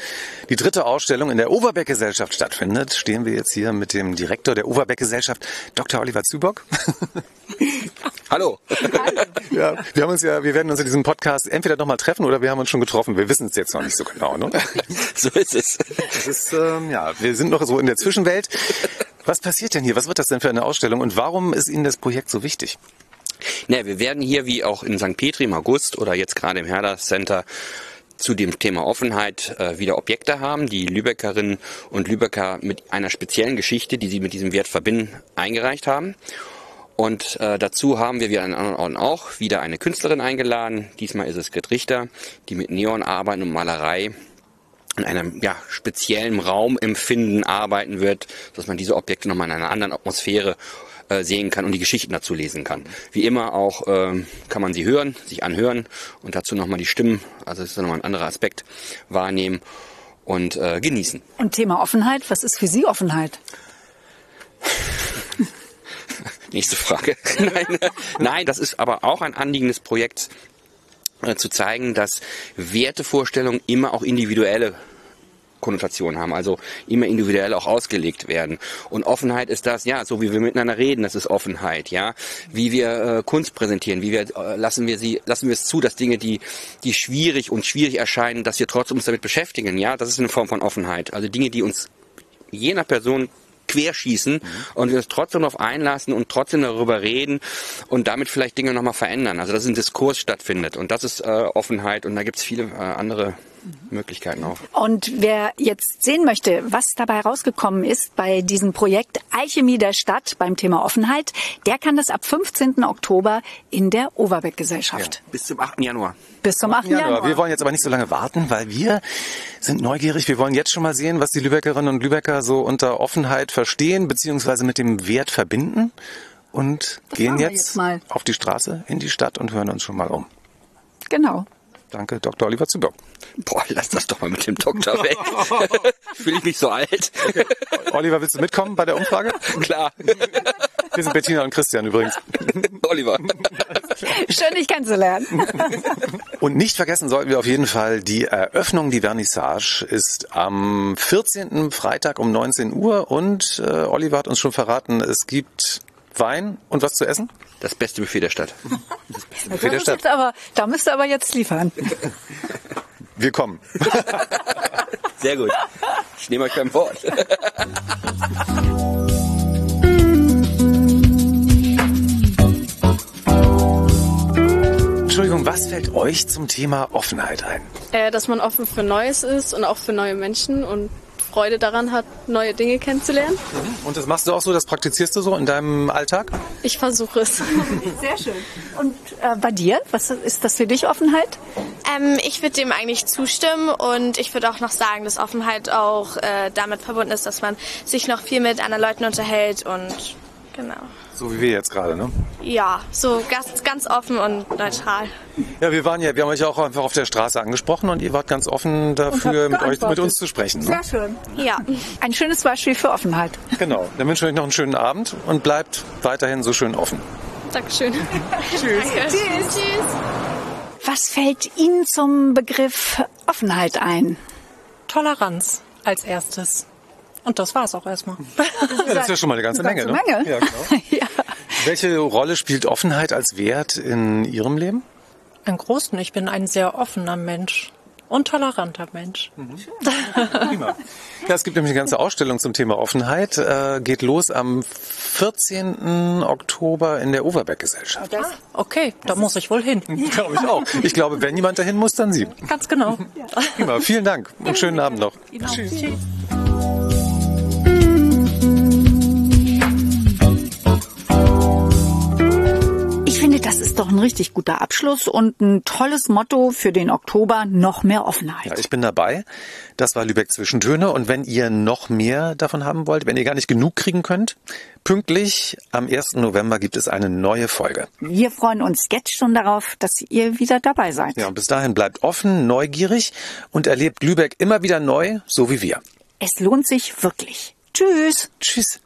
die dritte Ausstellung in der Overbeck-Gesellschaft stattfindet, stehen wir jetzt hier mit dem Direktor der Overbeck-Gesellschaft, Dr. Oliver Zübock. Hallo. Ja, wir haben uns ja, wir werden uns in diesem Podcast entweder nochmal treffen oder wir haben uns schon getroffen. Wir wissen es jetzt noch nicht so genau, ne? So ist es. Das ist, ähm, ja, wir sind noch so in der Zwischenwelt. Was passiert denn hier? Was wird das denn für eine Ausstellung und warum ist Ihnen das Projekt so wichtig? Ne, wir werden hier wie auch in St. Petri im August oder jetzt gerade im Herder Center zu dem Thema Offenheit äh, wieder Objekte haben, die Lübeckerinnen und Lübecker mit einer speziellen Geschichte, die sie mit diesem Wert verbinden, eingereicht haben. Und äh, dazu haben wir wie an anderen Orten auch wieder eine Künstlerin eingeladen. Diesmal ist es Grit Richter, die mit Neonarbeiten und Malerei in einem ja, speziellen Raumempfinden arbeiten wird, dass man diese Objekte nochmal in einer anderen Atmosphäre äh, sehen kann und die Geschichten dazu lesen kann. Wie immer auch ähm, kann man sie hören, sich anhören und dazu nochmal die Stimmen, also das ist nochmal ein anderer Aspekt, wahrnehmen und äh, genießen. Und Thema Offenheit, was ist für Sie Offenheit? Nächste Frage. nein, äh, nein, das ist aber auch ein Anliegen des Projekts, äh, zu zeigen, dass Wertevorstellungen immer auch individuelle Konnotationen haben, also immer individuell auch ausgelegt werden. Und Offenheit ist das, ja, so wie wir miteinander reden, das ist Offenheit, ja. Wie wir äh, Kunst präsentieren, wie wir äh, lassen wir sie, lassen wir es zu, dass Dinge, die die schwierig und schwierig erscheinen, dass wir trotzdem uns damit beschäftigen, ja. Das ist eine Form von Offenheit. Also Dinge, die uns je nach Person querschießen und wir uns trotzdem darauf einlassen und trotzdem darüber reden und damit vielleicht Dinge nochmal verändern. Also dass ein Diskurs stattfindet und das ist äh, Offenheit und da gibt es viele äh, andere Möglichkeiten auch. Und wer jetzt sehen möchte, was dabei rausgekommen ist bei diesem Projekt Alchemie der Stadt beim Thema Offenheit, der kann das ab 15. Oktober in der Overbeck-Gesellschaft. Bis zum 8. Januar. Bis zum 8. Januar. Wir wollen jetzt aber nicht so lange warten, weil wir sind neugierig. Wir wollen jetzt schon mal sehen, was die Lübeckerinnen und Lübecker so unter Offenheit verstehen, beziehungsweise mit dem Wert verbinden. Und gehen machen wir jetzt, jetzt mal. auf die Straße, in die Stadt und hören uns schon mal um. Genau. Danke, Dr. Oliver Zubock. Boah, lass das doch mal mit dem Doktor weg. Fühle ich mich so alt. Okay. Oliver, willst du mitkommen bei der Umfrage? Klar. Wir sind Bettina und Christian übrigens. Oliver. Schön, dich kennenzulernen. Und nicht vergessen sollten wir auf jeden Fall, die Eröffnung, die Vernissage ist am 14. Freitag um 19 Uhr und äh, Oliver hat uns schon verraten, es gibt Wein und was zu essen? Das beste Buffet der Stadt. Das beste Buffet der Stadt. Aber, da müsst ihr aber jetzt liefern. Wir kommen. Sehr gut. Ich nehme euch beim Wort. Entschuldigung, was fällt euch zum Thema Offenheit ein? Äh, dass man offen für Neues ist und auch für neue Menschen und Freude daran hat, neue Dinge kennenzulernen. Und das machst du auch so, das praktizierst du so in deinem Alltag? Ich versuche es. Sehr schön. Und äh, bei dir, was ist das für dich Offenheit? Ähm, ich würde dem eigentlich zustimmen und ich würde auch noch sagen, dass Offenheit auch äh, damit verbunden ist, dass man sich noch viel mit anderen Leuten unterhält und genau. So wie wir jetzt gerade, ne? Ja, so ganz, ganz offen und neutral. Ja, wir waren ja, wir haben euch auch einfach auf der Straße angesprochen und ihr wart ganz offen dafür, mit euch, mit uns zu sprechen. Ne? Sehr schön. Ja. Ein schönes Beispiel für Offenheit. Genau. Dann wünschen wir euch noch einen schönen Abend und bleibt weiterhin so schön offen. Dankeschön. Tschüss. Danke. Tschüss. Tschüss. Was fällt Ihnen zum Begriff Offenheit ein? Toleranz als erstes. Und das war es auch erstmal. Ja, das ist ja schon mal eine ganze, eine ganze Menge. Menge. Ne? Ja, genau. ja. Welche Rolle spielt Offenheit als Wert in Ihrem Leben? Einen großen. Ich bin ein sehr offener Mensch und toleranter Mensch. Mhm. Prima. Ja, es gibt nämlich eine ganze Ausstellung zum Thema Offenheit. Äh, geht los am 14. Oktober in der Overbeck-Gesellschaft. Ah, okay, da muss ich wohl hin. Glaube ich auch. Ich glaube, wenn jemand dahin muss, dann Sie. Ganz genau. Prima. Vielen Dank und schönen Abend noch. Tschüss. Tschüss. Das ist doch ein richtig guter Abschluss und ein tolles Motto für den Oktober, noch mehr Offenheit. Ja, ich bin dabei. Das war Lübeck Zwischentöne. Und wenn ihr noch mehr davon haben wollt, wenn ihr gar nicht genug kriegen könnt, pünktlich am 1. November gibt es eine neue Folge. Wir freuen uns jetzt schon darauf, dass ihr wieder dabei seid. Ja, und bis dahin bleibt offen, neugierig und erlebt Lübeck immer wieder neu, so wie wir. Es lohnt sich wirklich. Tschüss. Tschüss.